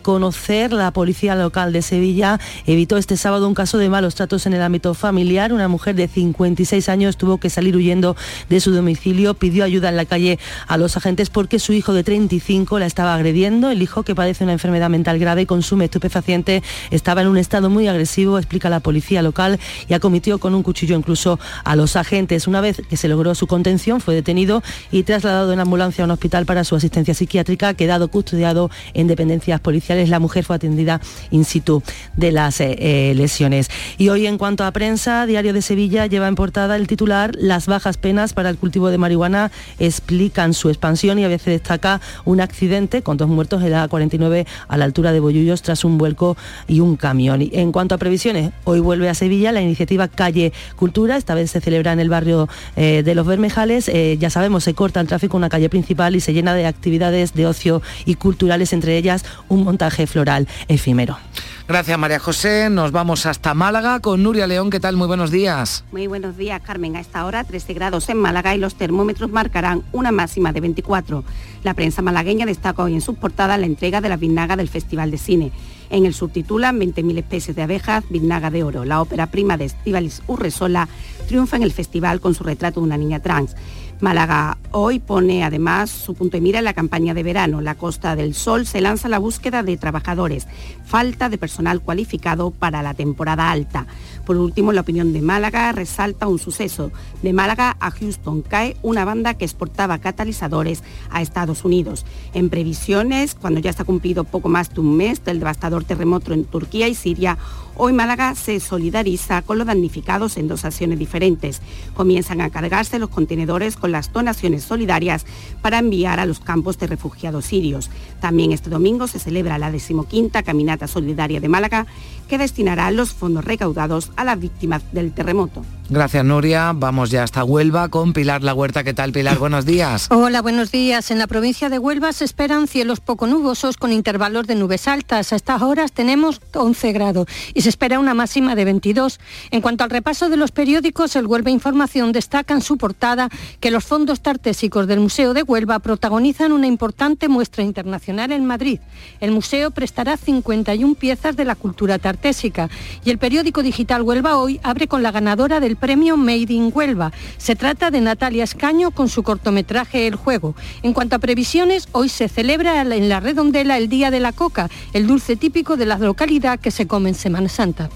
conocer. La policía local de Sevilla evitó este sábado un caso de malos tratos en el ámbito familiar. Una mujer de 56 años tuvo que salir huyendo de su domicilio, pidió ayuda en la calle a los agentes porque su hijo de 35 la estaba agrediendo. El hijo que padece una enfermedad mental grave y consume estupefaciente estaba en un estado muy agresivo, explica la policía local, y acometió con un cuchillo incluso a los agentes. Una vez que se logró su contención, fue detenido y trasladado en ambulancia a un hospital para su asistencia psiquiátrica que quedado custodiado en dependencias policiales. La mujer fue atendida in situ de las eh, eh, lesiones. Y hoy en cuanto a prensa, Diario de Sevilla lleva en portada el titular Las bajas penas para el cultivo de marihuana explican su expansión y a veces destaca un accidente con dos muertos en la 49 a la altura de Bollullos tras un vuelco y un camión. Y en cuanto a previsiones, hoy vuelve a Sevilla la iniciativa Calle Cultura, esta vez se celebra en el barrio eh, de Los Bermejales. ya sabemos, se corta el tráfico una calle principal y se llena de actividades de ocio y culturales, entre ellas un montaje floral efímero. Gracias María José. Nos vamos hasta Málaga con Nuria León. ¿Qué tal? Muy buenos días. Muy buenos días, Carmen. A esta hora 13 grados en Málaga y los termómetros marcarán una máxima de 24. La prensa malagueña destaca hoy en sus portadas la entrega de la Vinaga del Festival de Cine. En el subtitulan 20.000 especies de abejas, Vinaga de Oro. La ópera prima de Estivalis Urresola triunfa en el festival con su retrato de una niña trans. Málaga hoy pone además su punto de mira en la campaña de verano. La Costa del Sol se lanza la búsqueda de trabajadores. Falta de personal cualificado para la temporada alta. Por último, la opinión de Málaga resalta un suceso. De Málaga a Houston cae una banda que exportaba catalizadores a Estados Unidos. En previsiones, cuando ya está cumplido poco más de un mes del devastador terremoto en Turquía y Siria, hoy Málaga se solidariza con los damnificados en dos acciones diferentes. Comienzan a cargarse los contenedores con las donaciones solidarias para enviar a los campos de refugiados sirios. También este domingo se celebra la decimoquinta Caminata Solidaria de Málaga que destinará los fondos recaudados a las víctimas del terremoto. Gracias, Nuria. Vamos ya hasta Huelva con Pilar La Huerta. ¿Qué tal, Pilar? Buenos días. Hola, buenos días. En la provincia de Huelva se esperan cielos poco nubosos con intervalos de nubes altas. A estas horas tenemos 11 grados y se espera una máxima de 22. En cuanto al repaso de los periódicos, el Huelva Información destaca en su portada que los fondos tartésicos del Museo de Huelva protagonizan una importante muestra internacional en Madrid. El museo prestará 51 piezas de la cultura tartésica y el periódico digital Huelva Hoy abre con la ganadora del premio Made in Huelva. Se trata de Natalia Escaño con su cortometraje El Juego. En cuanto a previsiones, hoy se celebra en la redondela el Día de la Coca, el dulce típico de la localidad que se come en Semana Santa.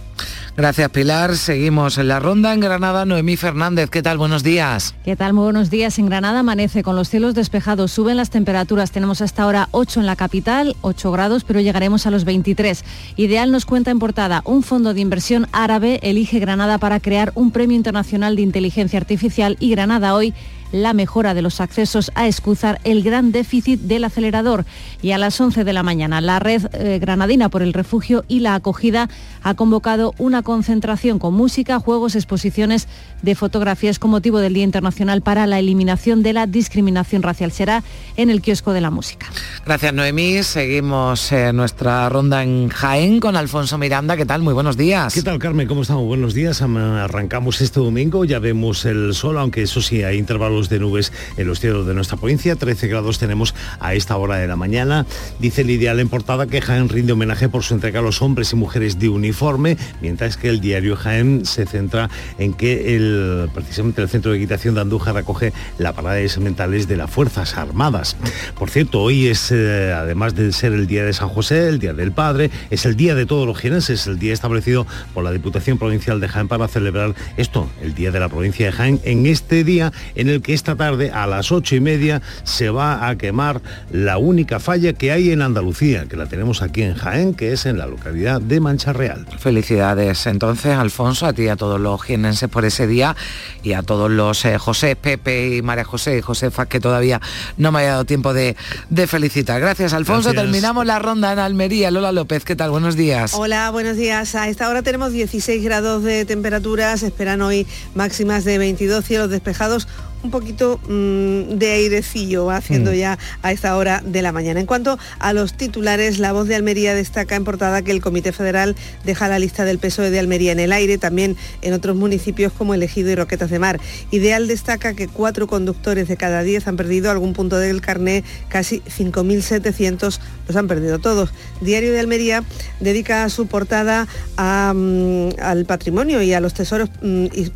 Gracias Pilar. Seguimos en la ronda en Granada. Noemí Fernández, ¿qué tal? Buenos días. ¿Qué tal? Muy buenos días. En Granada amanece con los cielos despejados. Suben las temperaturas. Tenemos hasta ahora 8 en la capital, 8 grados, pero llegaremos a los 23. Ideal nos cuenta en portada, un fondo de inversión árabe elige Granada para crear un premio internacional de inteligencia artificial y Granada hoy la mejora de los accesos a Escúzar, el gran déficit del acelerador. Y a las 11 de la mañana, la red eh, granadina por el refugio y la acogida ha convocado una concentración con música, juegos, exposiciones de fotografías con motivo del Día Internacional para la Eliminación de la Discriminación Racial. Será en el kiosco de la música. Gracias, Noemí. Seguimos eh, nuestra ronda en Jaén con Alfonso Miranda. ¿Qué tal? Muy buenos días. ¿Qué tal, Carmen? ¿Cómo estamos? Buenos días. Arrancamos este domingo. Ya vemos el sol, aunque eso sí, hay intervalos de nubes en los cielos de nuestra provincia. 13 grados tenemos a esta hora de la mañana. Dice el ideal en portada que Jaén rinde homenaje por su entrega a los hombres y mujeres de uniforme, mientras que el diario Jaén se centra en que el, precisamente el Centro de Equitación de Andújar acoge la parada de sementales de las Fuerzas Armadas. Por cierto, hoy es, eh, además de ser el Día de San José, el Día del Padre, es el Día de todos los jienenses, el día establecido por la Diputación Provincial de Jaén para celebrar esto, el Día de la Provincia de Jaén, en este día en el que esta tarde a las ocho y media se va a quemar la única falla que hay en Andalucía, que la tenemos aquí en Jaén, que es en la localidad de Mancha Real. Felicidades entonces, Alfonso, a ti y a todos los jienenses por ese día y a todos los eh, José, Pepe y María José y Josefa que todavía no me haya dado tiempo de, de felicitar. Gracias, Alfonso. Terminamos la ronda en Almería. Lola López, ¿qué tal? Buenos días. Hola, buenos días. A esta hora tenemos 16 grados de temperatura. Se esperan hoy máximas de 22 cielos despejados un poquito mm, de airecillo haciendo mm. ya a esta hora de la mañana. En cuanto a los titulares, la voz de Almería destaca en portada que el Comité Federal deja la lista del PSOE de Almería en el aire, también en otros municipios como Elegido y Roquetas de Mar. Ideal destaca que cuatro conductores de cada diez han perdido algún punto del carné, casi 5.700 los han perdido todos. Diario de Almería dedica su portada mm, al patrimonio y a los tesoros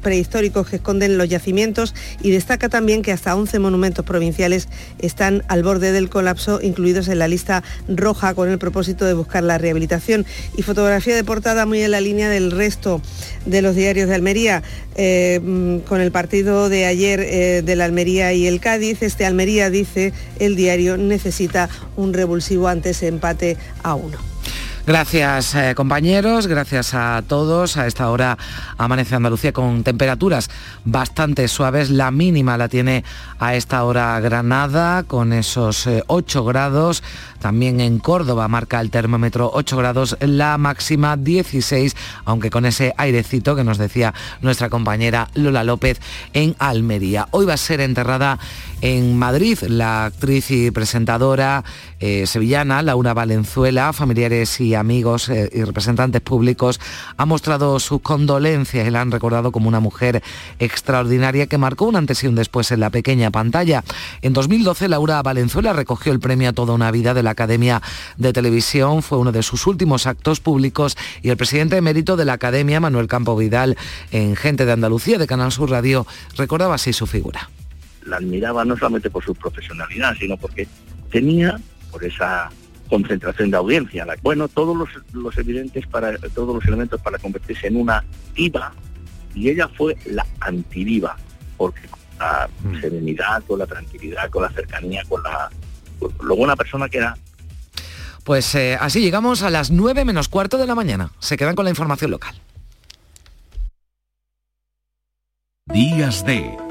prehistóricos que esconden los yacimientos y destaca destaca también que hasta 11 monumentos provinciales están al borde del colapso, incluidos en la lista roja con el propósito de buscar la rehabilitación. Y fotografía de portada muy en la línea del resto de los diarios de Almería, eh, mm, con el partido de ayer eh, de la Almería y el Cádiz. Este Almería, dice el diario, necesita un revulsivo antes empate a uno. Gracias eh, compañeros, gracias a todos. A esta hora amanece Andalucía con temperaturas bastante suaves. La mínima la tiene a esta hora Granada con esos 8 eh, grados. También en Córdoba marca el termómetro 8 grados, la máxima 16, aunque con ese airecito que nos decía nuestra compañera Lola López en Almería. Hoy va a ser enterrada en Madrid la actriz y presentadora eh, sevillana Laura Valenzuela, familiares y amigos eh, y representantes públicos han mostrado sus condolencias y la han recordado como una mujer extraordinaria que marcó un antes y un después en la pequeña pantalla. En 2012 Laura Valenzuela recogió el premio a toda una vida de la Academia de Televisión, fue uno de sus últimos actos públicos y el presidente emérito de la Academia, Manuel Campo Vidal, en Gente de Andalucía de Canal Sur Radio, recordaba así su figura la admiraba no solamente por su profesionalidad, sino porque tenía, por esa concentración de audiencia, bueno, todos los, evidentes para, todos los elementos para convertirse en una diva, y ella fue la antidiva, porque con la mm. serenidad, con la tranquilidad, con la cercanía, con la lo buena persona que era. Pues eh, así llegamos a las 9 menos cuarto de la mañana. Se quedan con la información local. Días de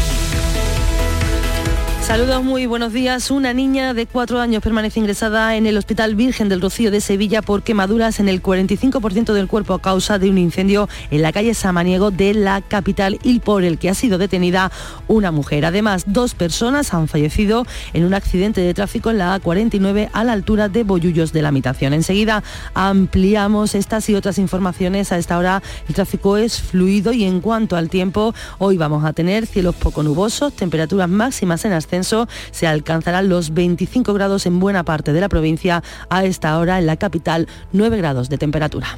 Saludos, muy buenos días. Una niña de cuatro años permanece ingresada en el Hospital Virgen del Rocío de Sevilla por quemaduras en el 45% del cuerpo a causa de un incendio en la calle Samaniego de la capital y por el que ha sido detenida una mujer. Además, dos personas han fallecido en un accidente de tráfico en la A49 a la altura de Bollullos de la Mitación. Enseguida ampliamos estas y otras informaciones. A esta hora el tráfico es fluido y en cuanto al tiempo, hoy vamos a tener cielos poco nubosos, temperaturas máximas en ascenso se alcanzarán los 25 grados en buena parte de la provincia. A esta hora en la capital 9 grados de temperatura.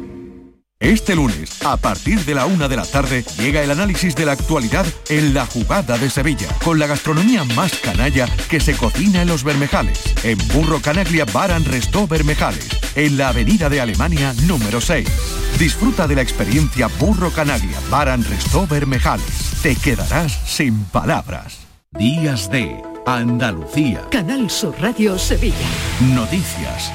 Este lunes, a partir de la una de la tarde, llega el análisis de la actualidad en la jugada de Sevilla, con la gastronomía más canalla que se cocina en los Bermejales, en Burro Canaglia Baran Restó Bermejales, en la avenida de Alemania número 6. Disfruta de la experiencia Burro Canaglia Baran Restó Bermejales. Te quedarás sin palabras. Días de Andalucía. Canal Sur Radio Sevilla. Noticias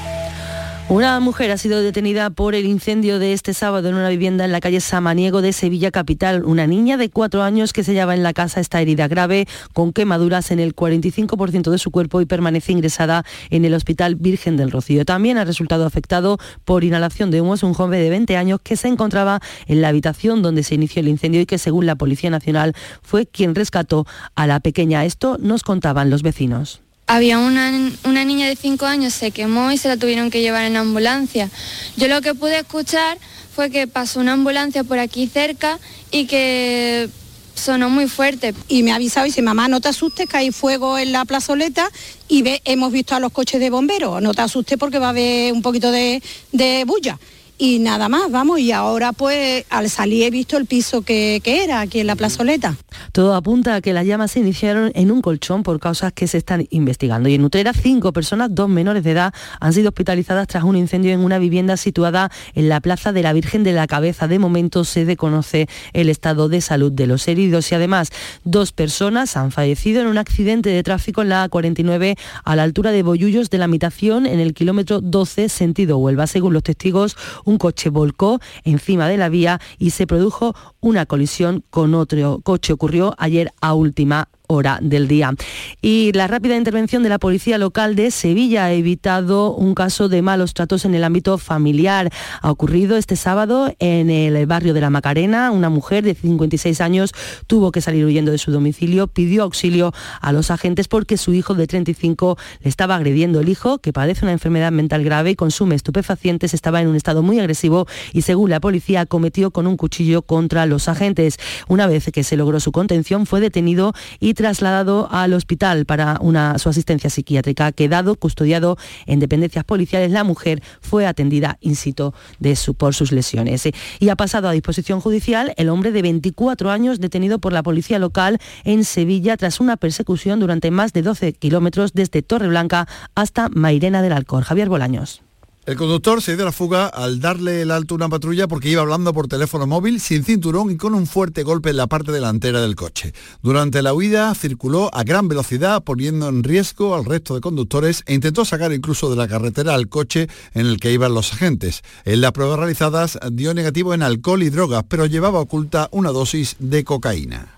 una mujer ha sido detenida por el incendio de este sábado en una vivienda en la calle Samaniego de Sevilla Capital. Una niña de cuatro años que se hallaba en la casa está herida grave con quemaduras en el 45% de su cuerpo y permanece ingresada en el Hospital Virgen del Rocío. También ha resultado afectado por inhalación de humos un joven de 20 años que se encontraba en la habitación donde se inició el incendio y que según la Policía Nacional fue quien rescató a la pequeña. Esto nos contaban los vecinos. Había una, una, niña de 5 años, se quemó y se la tuvieron que llevar en ambulancia. Yo lo que pude escuchar fue que pasó una ambulancia por aquí cerca y que sonó muy fuerte. Y me ha avisado y dice, mamá, no te asustes, que hay fuego en la plazoleta y hemos visto a los coches de bomberos. No te asustes porque va a haber un poquito de, de bulla y nada más, vamos, y ahora pues al salir he visto el piso que, era aquí en la plazoleta. Todo apunta a que las llamas se iniciaron en un colchón por causas que se están investigando. Y en Utrera, cinco personas, dos menores de edad, han sido hospitalizadas tras un incendio en una vivienda situada en la Plaza de la Virgen de la Cabeza. De momento se desconoce el estado de salud de los heridos y además dos personas han fallecido en un accidente de tráfico en la A49 a la altura de Boyullos de la Mitación en el kilómetro 12 sentido Huelva. Según los testigos, un coche volcó encima de la vía y se produjo una colisión con otro coche. Ocurrió ayer a última hora del día. Y la rápida intervención de la policía local de Sevilla ha evitado un caso de malos tratos en el ámbito familiar. Ha ocurrido este sábado en el barrio de la Macarena. Una mujer de 56 años tuvo que salir huyendo de su domicilio, pidió auxilio a los agentes porque su hijo de 35 le estaba agrediendo. El hijo, que padece una enfermedad mental grave y consume estupefacientes, estaba en un estado muy agresivo y según la policía cometió con un cuchillo contra los agentes. Una vez que se logró su contención, fue detenido y trasladado al hospital para una, su asistencia psiquiátrica. Quedado custodiado en dependencias policiales, la mujer fue atendida in situ de su, por sus lesiones. Y ha pasado a disposición judicial el hombre de 24 años detenido por la policía local en Sevilla tras una persecución durante más de 12 kilómetros desde Torreblanca hasta Mairena del Alcor. Javier Bolaños. El conductor se dio la fuga al darle el alto a una patrulla porque iba hablando por teléfono móvil sin cinturón y con un fuerte golpe en la parte delantera del coche. Durante la huida circuló a gran velocidad poniendo en riesgo al resto de conductores e intentó sacar incluso de la carretera al coche en el que iban los agentes. En las pruebas realizadas dio negativo en alcohol y drogas, pero llevaba oculta una dosis de cocaína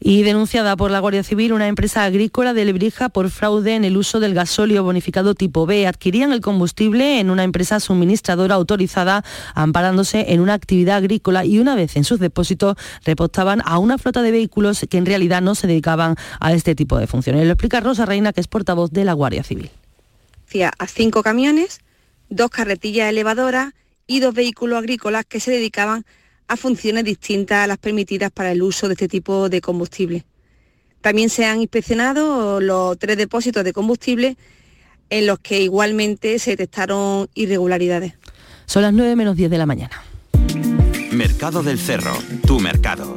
y denunciada por la Guardia Civil una empresa agrícola de Lebrija por fraude en el uso del gasóleo bonificado tipo B. Adquirían el combustible en una empresa suministradora autorizada amparándose en una actividad agrícola y una vez en sus depósitos repostaban a una flota de vehículos que en realidad no se dedicaban a este tipo de funciones. Lo explica Rosa Reina, que es portavoz de la Guardia Civil. A cinco camiones, dos carretillas elevadoras y dos vehículos agrícolas que se dedicaban funciones distintas a las permitidas para el uso de este tipo de combustible. También se han inspeccionado los tres depósitos de combustible en los que igualmente se detectaron irregularidades. Son las 9 menos 10 de la mañana. Mercado del Cerro, tu mercado.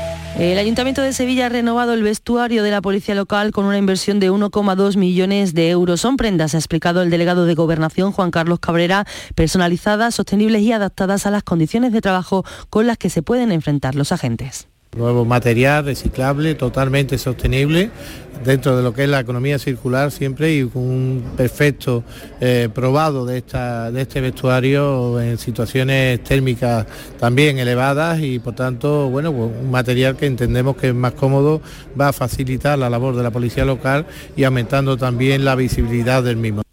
El Ayuntamiento de Sevilla ha renovado el vestuario de la policía local con una inversión de 1,2 millones de euros. Son prendas, ha explicado el delegado de Gobernación, Juan Carlos Cabrera, personalizadas, sostenibles y adaptadas a las condiciones de trabajo con las que se pueden enfrentar los agentes. Nuevo material reciclable, totalmente sostenible, dentro de lo que es la economía circular siempre y con un perfecto eh, probado de, esta, de este vestuario en situaciones térmicas también elevadas y por tanto, bueno, pues un material que entendemos que es más cómodo, va a facilitar la labor de la policía local y aumentando también la visibilidad del mismo.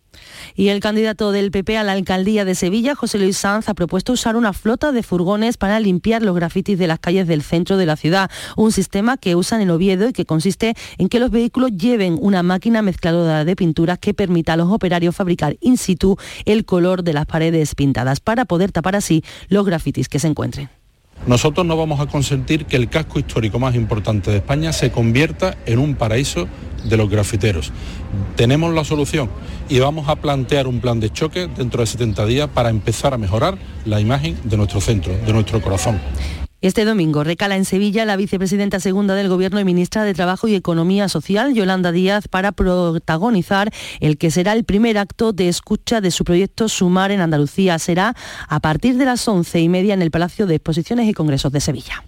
Y el candidato del PP a la alcaldía de Sevilla, José Luis Sanz, ha propuesto usar una flota de furgones para limpiar los grafitis de las calles del centro de la ciudad. Un sistema que usan en Oviedo y que consiste en que los vehículos lleven una máquina mezcladora de pinturas que permita a los operarios fabricar in situ el color de las paredes pintadas para poder tapar así los grafitis que se encuentren. Nosotros no vamos a consentir que el casco histórico más importante de España se convierta en un paraíso de los grafiteros. Tenemos la solución y vamos a plantear un plan de choque dentro de 70 días para empezar a mejorar la imagen de nuestro centro, de nuestro corazón. Este domingo recala en Sevilla la vicepresidenta segunda del Gobierno y ministra de Trabajo y Economía Social, Yolanda Díaz, para protagonizar el que será el primer acto de escucha de su proyecto Sumar en Andalucía. Será a partir de las once y media en el Palacio de Exposiciones y Congresos de Sevilla.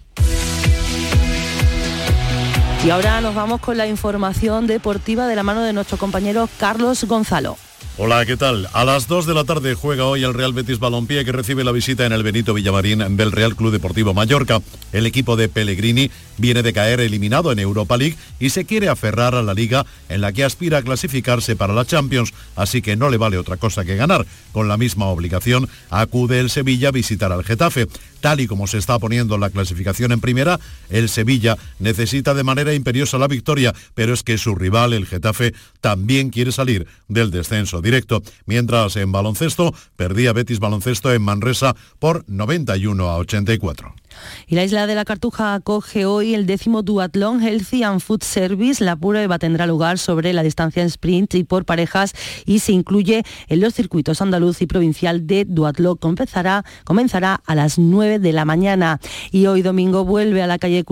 Y ahora nos vamos con la información deportiva de la mano de nuestro compañero Carlos Gonzalo. Hola, ¿qué tal? A las 2 de la tarde juega hoy el Real Betis Balompié que recibe la visita en el Benito Villamarín del Real Club Deportivo Mallorca. El equipo de Pellegrini viene de caer eliminado en Europa League y se quiere aferrar a la liga en la que aspira a clasificarse para la Champions, así que no le vale otra cosa que ganar. Con la misma obligación acude el Sevilla a visitar al Getafe. Tal y como se está poniendo la clasificación en primera, el Sevilla necesita de manera imperiosa la victoria, pero es que su rival, el Getafe, también quiere salir del descenso directo, mientras en baloncesto perdía Betis Baloncesto en Manresa por 91 a 84. Y la isla de la Cartuja acoge hoy el décimo Duathlon Healthy and Food Service. La prueba tendrá lugar sobre la distancia en sprint y por parejas y se incluye en los circuitos andaluz y provincial de Duathlon. Comenzará, comenzará a las 9 de la mañana y hoy domingo vuelve a la calle,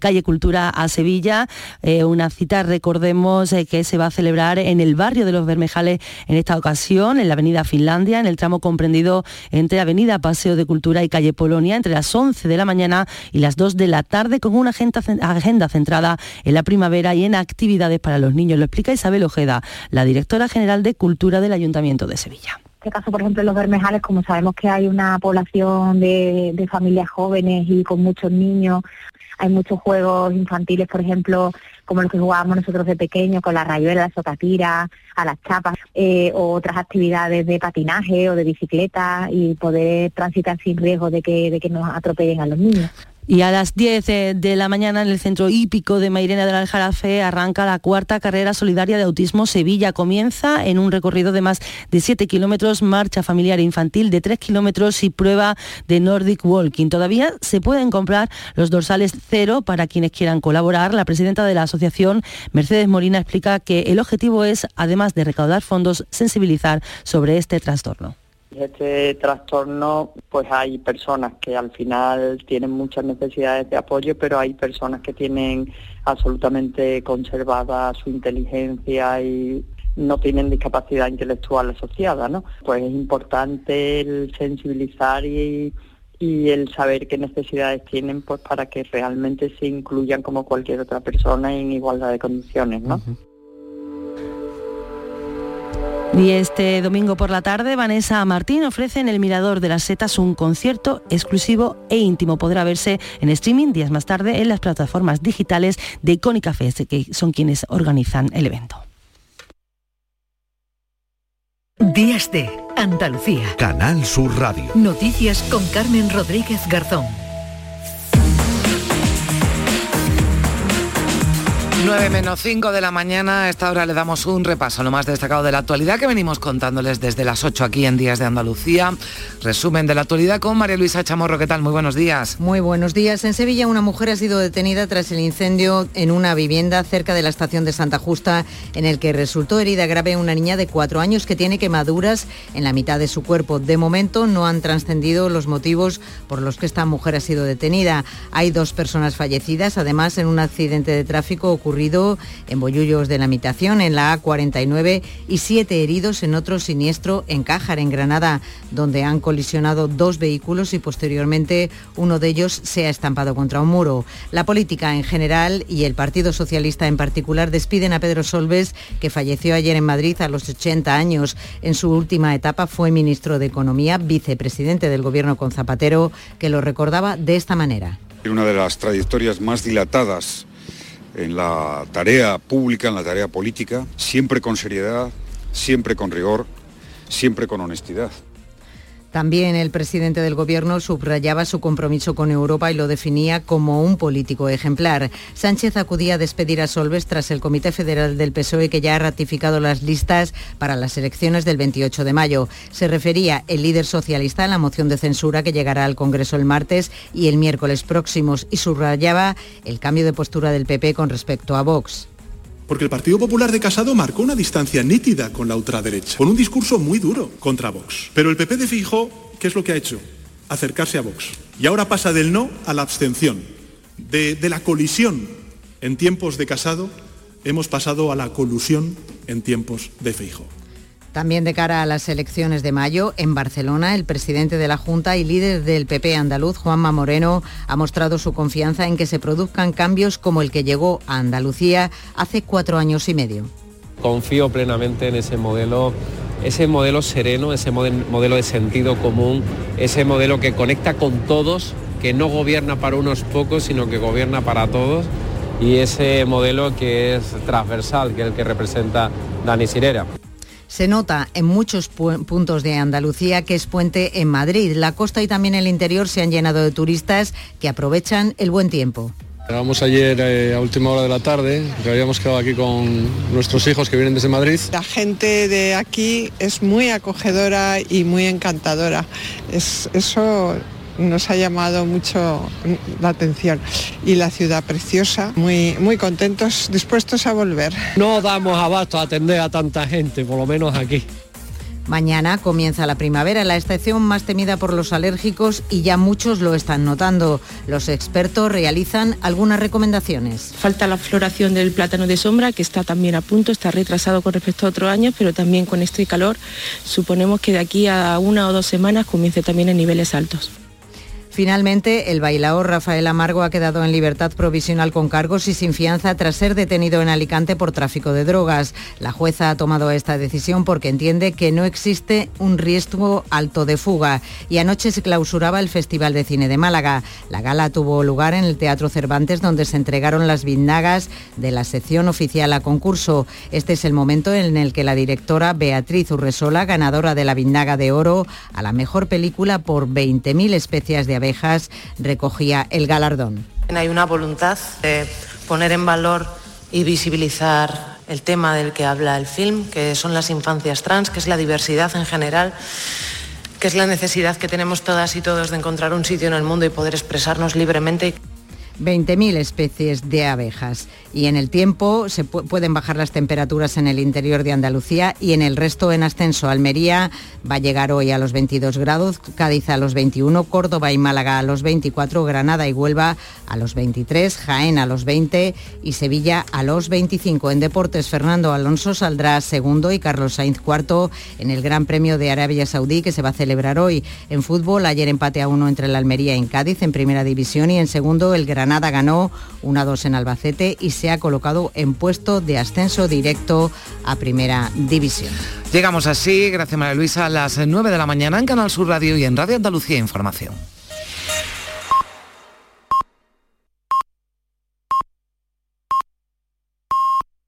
calle Cultura a Sevilla. Eh, una cita, recordemos, eh, que se va a celebrar en el barrio de los Bermejales en esta ocasión, en la avenida Finlandia, en el tramo comprendido entre Avenida Paseo de Cultura y calle Polonia, entre las 11 de la mañana y las 2 de la tarde, con una agenda, centrada en la primavera y en actividades para los niños. Lo explica Isabel Ojeda, la directora general de Cultura del Ayuntamiento de Sevilla este caso, por ejemplo, en los Bermejales, como sabemos que hay una población de, familias jóvenes y con muchos niños, hay muchos juegos infantiles, por ejemplo, como los que jugábamos nosotros de pequeños, con las rayuelas, socatira, a las chapas, eh, o otras actividades de patinaje o de bicicleta y poder transitar sin riesgo de que, de que nos atropellen a los niños. Y a las 10 de la mañana en el centro hípico de Mairena del Aljarafe arranca la cuarta carrera solidaria de autismo Sevilla. Comienza en un recorrido de más de 7 kilómetros, marcha familiar e infantil de 3 kilómetros y prueba de Nordic Walking. Todavía se pueden comprar los dorsales cero para quienes quieran colaborar. La presidenta de la asociación, Mercedes Molina, explica que el objetivo es, además de recaudar fondos, sensibilizar sobre este trastorno. Este trastorno, pues hay personas que al final tienen muchas necesidades de apoyo, pero hay personas que tienen absolutamente conservada su inteligencia y no tienen discapacidad intelectual asociada, ¿no? Pues es importante el sensibilizar y, el saber qué necesidades tienen pues para que realmente se incluyan como cualquier otra persona en igualdad de condiciones, ¿no? Y este domingo por la tarde, Vanessa Martín ofrece en el Mirador de las Setas un concierto exclusivo e íntimo. Podrá verse en streaming días más tarde en las plataformas digitales de Cónica Fest, que son quienes organizan el evento. Días de Andalucía. Canal Sur Radio. Noticias con Carmen Rodríguez Garzón. 9 menos 5 de la mañana, a esta hora le damos un repaso lo más destacado de la actualidad que venimos contándoles desde las 8 aquí en Días de Andalucía. Resumen de la actualidad con María Luisa Chamorro. ¿Qué tal? Muy buenos días. Muy buenos días. En Sevilla una mujer ha sido detenida tras el incendio en una vivienda cerca de la estación de Santa Justa en el que resultó herida grave una niña de cuatro años que tiene quemaduras en la mitad de su cuerpo. De momento no han trascendido los motivos por los que esta mujer ha sido detenida. Hay dos personas fallecidas, además en un accidente de tráfico ocurrido en Bollullos de la Mitación, en la A49, y siete heridos en otro siniestro en Cájar, en Granada, donde han colisionado dos vehículos y posteriormente uno de ellos se ha estampado contra un muro. La política en general y el Partido Socialista en particular despiden a Pedro Solves, que falleció ayer en Madrid a los 80 años. En su última etapa fue ministro de Economía, vicepresidente del Gobierno con Zapatero, que lo recordaba de esta manera. Una de las trayectorias más dilatadas en la tarea pública, en la tarea política, siempre con seriedad, siempre con rigor, siempre con honestidad. También el presidente del Gobierno subrayaba su compromiso con Europa y lo definía como un político ejemplar. Sánchez acudía a despedir a Solves tras el Comité Federal del PSOE que ya ha ratificado las listas para las elecciones del 28 de mayo. Se refería el líder socialista a la moción de censura que llegará al Congreso el martes y el miércoles próximos y subrayaba el cambio de postura del PP con respecto a Vox porque el Partido Popular de Casado marcó una distancia nítida con la ultraderecha, con un discurso muy duro contra Vox. Pero el PP de Fijo, ¿qué es lo que ha hecho? Acercarse a Vox. Y ahora pasa del no a la abstención. De, de la colisión en tiempos de Casado, hemos pasado a la colusión en tiempos de Fijo. También de cara a las elecciones de mayo, en Barcelona, el presidente de la Junta y líder del PP andaluz, Juanma Moreno, ha mostrado su confianza en que se produzcan cambios como el que llegó a Andalucía hace cuatro años y medio. Confío plenamente en ese modelo ese modelo sereno, ese modelo de sentido común, ese modelo que conecta con todos, que no gobierna para unos pocos, sino que gobierna para todos, y ese modelo que es transversal, que es el que representa Dani Sirera. Se nota en muchos puntos de Andalucía que es puente en Madrid. La costa y también el interior se han llenado de turistas que aprovechan el buen tiempo. Llegamos ayer eh, a última hora de la tarde, que habíamos quedado aquí con nuestros hijos que vienen desde Madrid. La gente de aquí es muy acogedora y muy encantadora. Es, eso nos ha llamado mucho la atención. Y la ciudad preciosa, muy, muy contentos, dispuestos a volver. No damos abasto a atender a tanta gente, por lo menos aquí. Mañana comienza la primavera, la estación más temida por los alérgicos y ya muchos lo están notando. Los expertos realizan algunas recomendaciones. Falta la floración del plátano de sombra, que está también a punto, está retrasado con respecto a otros años, pero también con este calor suponemos que de aquí a una o dos semanas comience también en niveles altos. Finalmente, el bailaor Rafael Amargo ha quedado en libertad provisional con cargos y sin fianza tras ser detenido en Alicante por tráfico de drogas. La jueza ha tomado esta decisión porque entiende que no existe un riesgo alto de fuga. Y anoche se clausuraba el Festival de Cine de Málaga. La gala tuvo lugar en el Teatro Cervantes donde se entregaron las vindagas de la sección oficial a concurso. Este es el momento en el que la directora Beatriz Urresola, ganadora de la vindaga de oro a la mejor película por 20.000 especies de abejas, recogía el galardón. Hay una voluntad de poner en valor y visibilizar el tema del que habla el film, que son las infancias trans, que es la diversidad en general, que es la necesidad que tenemos todas y todos de encontrar un sitio en el mundo y poder expresarnos libremente. 20.000 especies de abejas. Y en el tiempo se pueden bajar las temperaturas en el interior de Andalucía y en el resto en ascenso. Almería va a llegar hoy a los 22 grados, Cádiz a los 21, Córdoba y Málaga a los 24, Granada y Huelva a los 23, Jaén a los 20 y Sevilla a los 25. En deportes, Fernando Alonso saldrá segundo y Carlos Sainz cuarto en el Gran Premio de Arabia Saudí que se va a celebrar hoy. En fútbol, ayer empate a uno entre la Almería y Cádiz en primera división y en segundo el Gran Granada ganó 1-2 en Albacete y se ha colocado en puesto de ascenso directo a Primera División. Llegamos así, gracias María Luisa, a las 9 de la mañana en Canal Sur Radio y en Radio Andalucía Información.